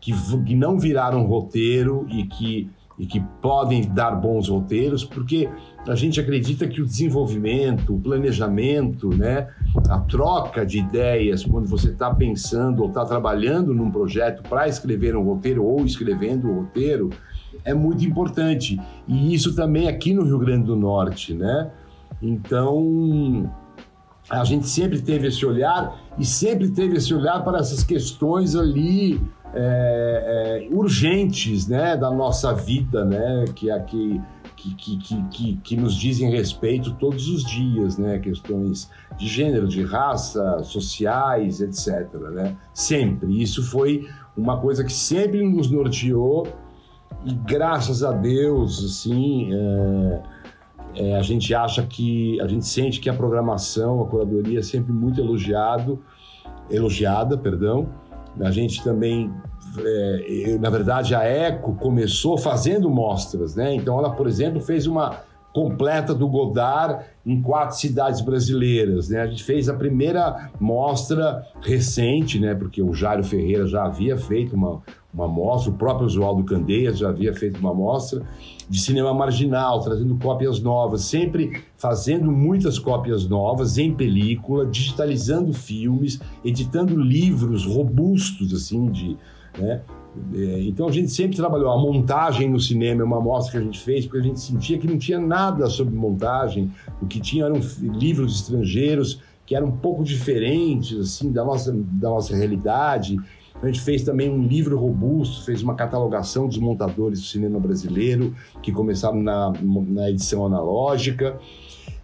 que, que não viraram roteiro e que, e que podem dar bons roteiros, porque a gente acredita que o desenvolvimento, o planejamento, né, a troca de ideias, quando você está pensando ou está trabalhando num projeto para escrever um roteiro ou escrevendo o um roteiro, é muito importante. E isso também aqui no Rio Grande do Norte, né? Então, a gente sempre teve esse olhar e sempre teve esse olhar para essas questões ali é, é, urgentes, né, da nossa vida, né, que aqui que, que, que, que, nos dizem respeito todos os dias, né? Questões de gênero, de raça, sociais, etc. Né? Sempre. Isso foi uma coisa que sempre nos norteou e graças a Deus, assim, é, é, a gente acha que, a gente sente que a programação, a curadoria é sempre muito elogiado, elogiada, perdão. A gente também, é, na verdade, a Eco começou fazendo mostras, né? Então ela, por exemplo, fez uma completa do Godard em quatro cidades brasileiras. Né? A gente fez a primeira mostra recente, né? porque o Jairo Ferreira já havia feito uma, uma mostra, o próprio Oswaldo Candeias já havia feito uma mostra de cinema marginal, trazendo cópias novas, sempre fazendo muitas cópias novas em película, digitalizando filmes, editando livros robustos, assim, de... Né? É, então a gente sempre trabalhou. A montagem no cinema é uma amostra que a gente fez, porque a gente sentia que não tinha nada sobre montagem. O que tinha eram livros estrangeiros que eram um pouco diferentes assim da nossa, da nossa realidade. A gente fez também um livro robusto, fez uma catalogação dos montadores do cinema brasileiro, que começaram na, na edição analógica.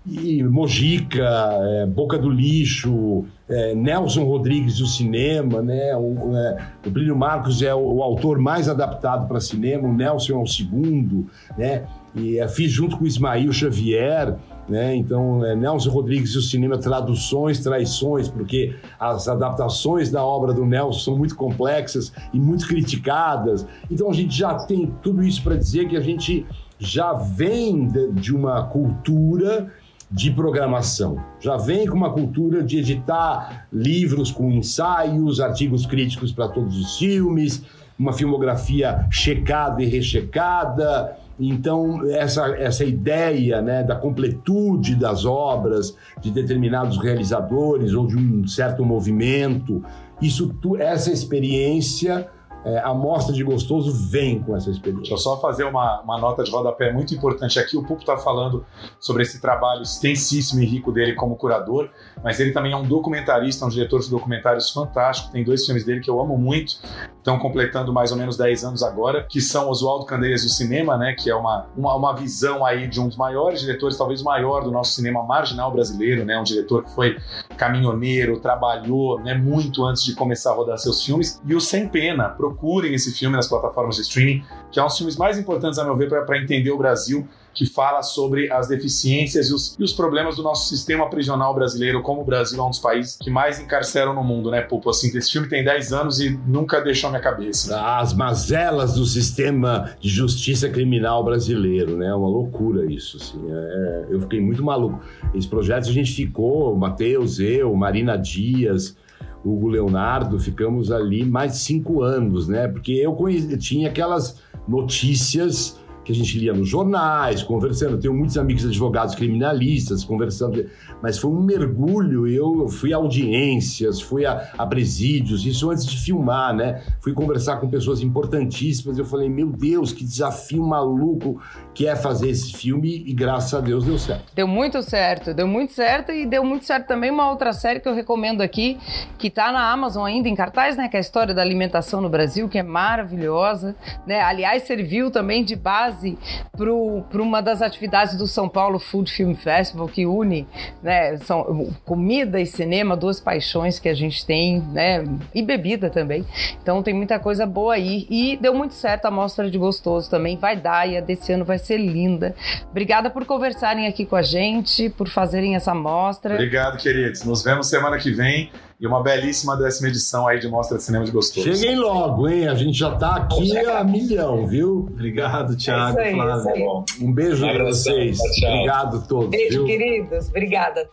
E Mojica, é, Boca do Lixo, é, Nelson Rodrigues do cinema, né? O, é, o Plínio Marcos é o, o autor mais adaptado para cinema, o Nelson é o segundo, né? E é, fiz junto com o Ismael Xavier, né? Então, é, Nelson Rodrigues e o cinema, traduções, traições, porque as adaptações da obra do Nelson são muito complexas e muito criticadas. Então, a gente já tem tudo isso para dizer que a gente já vem de uma cultura de programação. Já vem com uma cultura de editar livros com ensaios, artigos críticos para todos os filmes, uma filmografia checada e rechecada, então, essa, essa ideia né, da completude das obras de determinados realizadores ou de um certo movimento, isso, essa experiência é, a mostra de gostoso vem com essa experiência. Deixa eu só fazer uma, uma nota de rodapé muito importante aqui. O Pupo está falando sobre esse trabalho extensíssimo e rico dele como curador, mas ele também é um documentarista, um diretor de documentários fantástico. Tem dois filmes dele que eu amo muito, estão completando mais ou menos 10 anos agora, que são Oswaldo Candeias do Cinema, né, que é uma, uma, uma visão aí de um dos maiores diretores, talvez maior do nosso cinema marginal brasileiro, né, um diretor que foi caminhoneiro, trabalhou né, muito antes de começar a rodar seus filmes, e o Sem Pena, procurem esse filme nas plataformas de streaming, que é um dos filmes mais importantes, a meu ver, para entender o Brasil que fala sobre as deficiências e os, e os, problemas do nosso sistema prisional brasileiro, como o Brasil é um dos países que mais encarceram no mundo, né, Pupo? Assim, esse filme tem 10 anos e nunca deixou minha cabeça. As mazelas do sistema de justiça criminal brasileiro, né? É uma loucura isso, assim. É, é eu fiquei muito maluco. Esse projeto a gente ficou, Matheus, eu, Marina Dias, Hugo Leonardo, ficamos ali mais cinco anos, né? Porque eu tinha aquelas notícias que a gente lia nos jornais, conversando. Tenho muitos amigos advogados criminalistas, conversando. Mas foi um mergulho. Eu fui a audiências, fui a, a presídios, isso antes de filmar, né? Fui conversar com pessoas importantíssimas. Eu falei, meu Deus, que desafio maluco que é fazer esse filme. E graças a Deus deu certo. Deu muito certo, deu muito certo. E deu muito certo também uma outra série que eu recomendo aqui, que está na Amazon ainda em cartaz, né? Que é a história da alimentação no Brasil, que é maravilhosa. Né? Aliás, serviu também de base base para uma das atividades do São Paulo Food Film Festival, que une né, são, comida e cinema, duas paixões que a gente tem, né, e bebida também. Então tem muita coisa boa aí. E deu muito certo a mostra de gostoso também. Vai dar e a desse ano vai ser linda. Obrigada por conversarem aqui com a gente, por fazerem essa mostra. Obrigado, queridos. Nos vemos semana que vem e uma belíssima décima edição aí de Mostra de Cinema de Gostoso. Cheguem logo, hein? A gente já tá aqui a milhão, viu? Obrigado, Thiago, é isso aí, Flávio. Isso aí. Um beijo para vocês. Tchau. Obrigado a todos. Beijo, viu? queridos. Obrigada.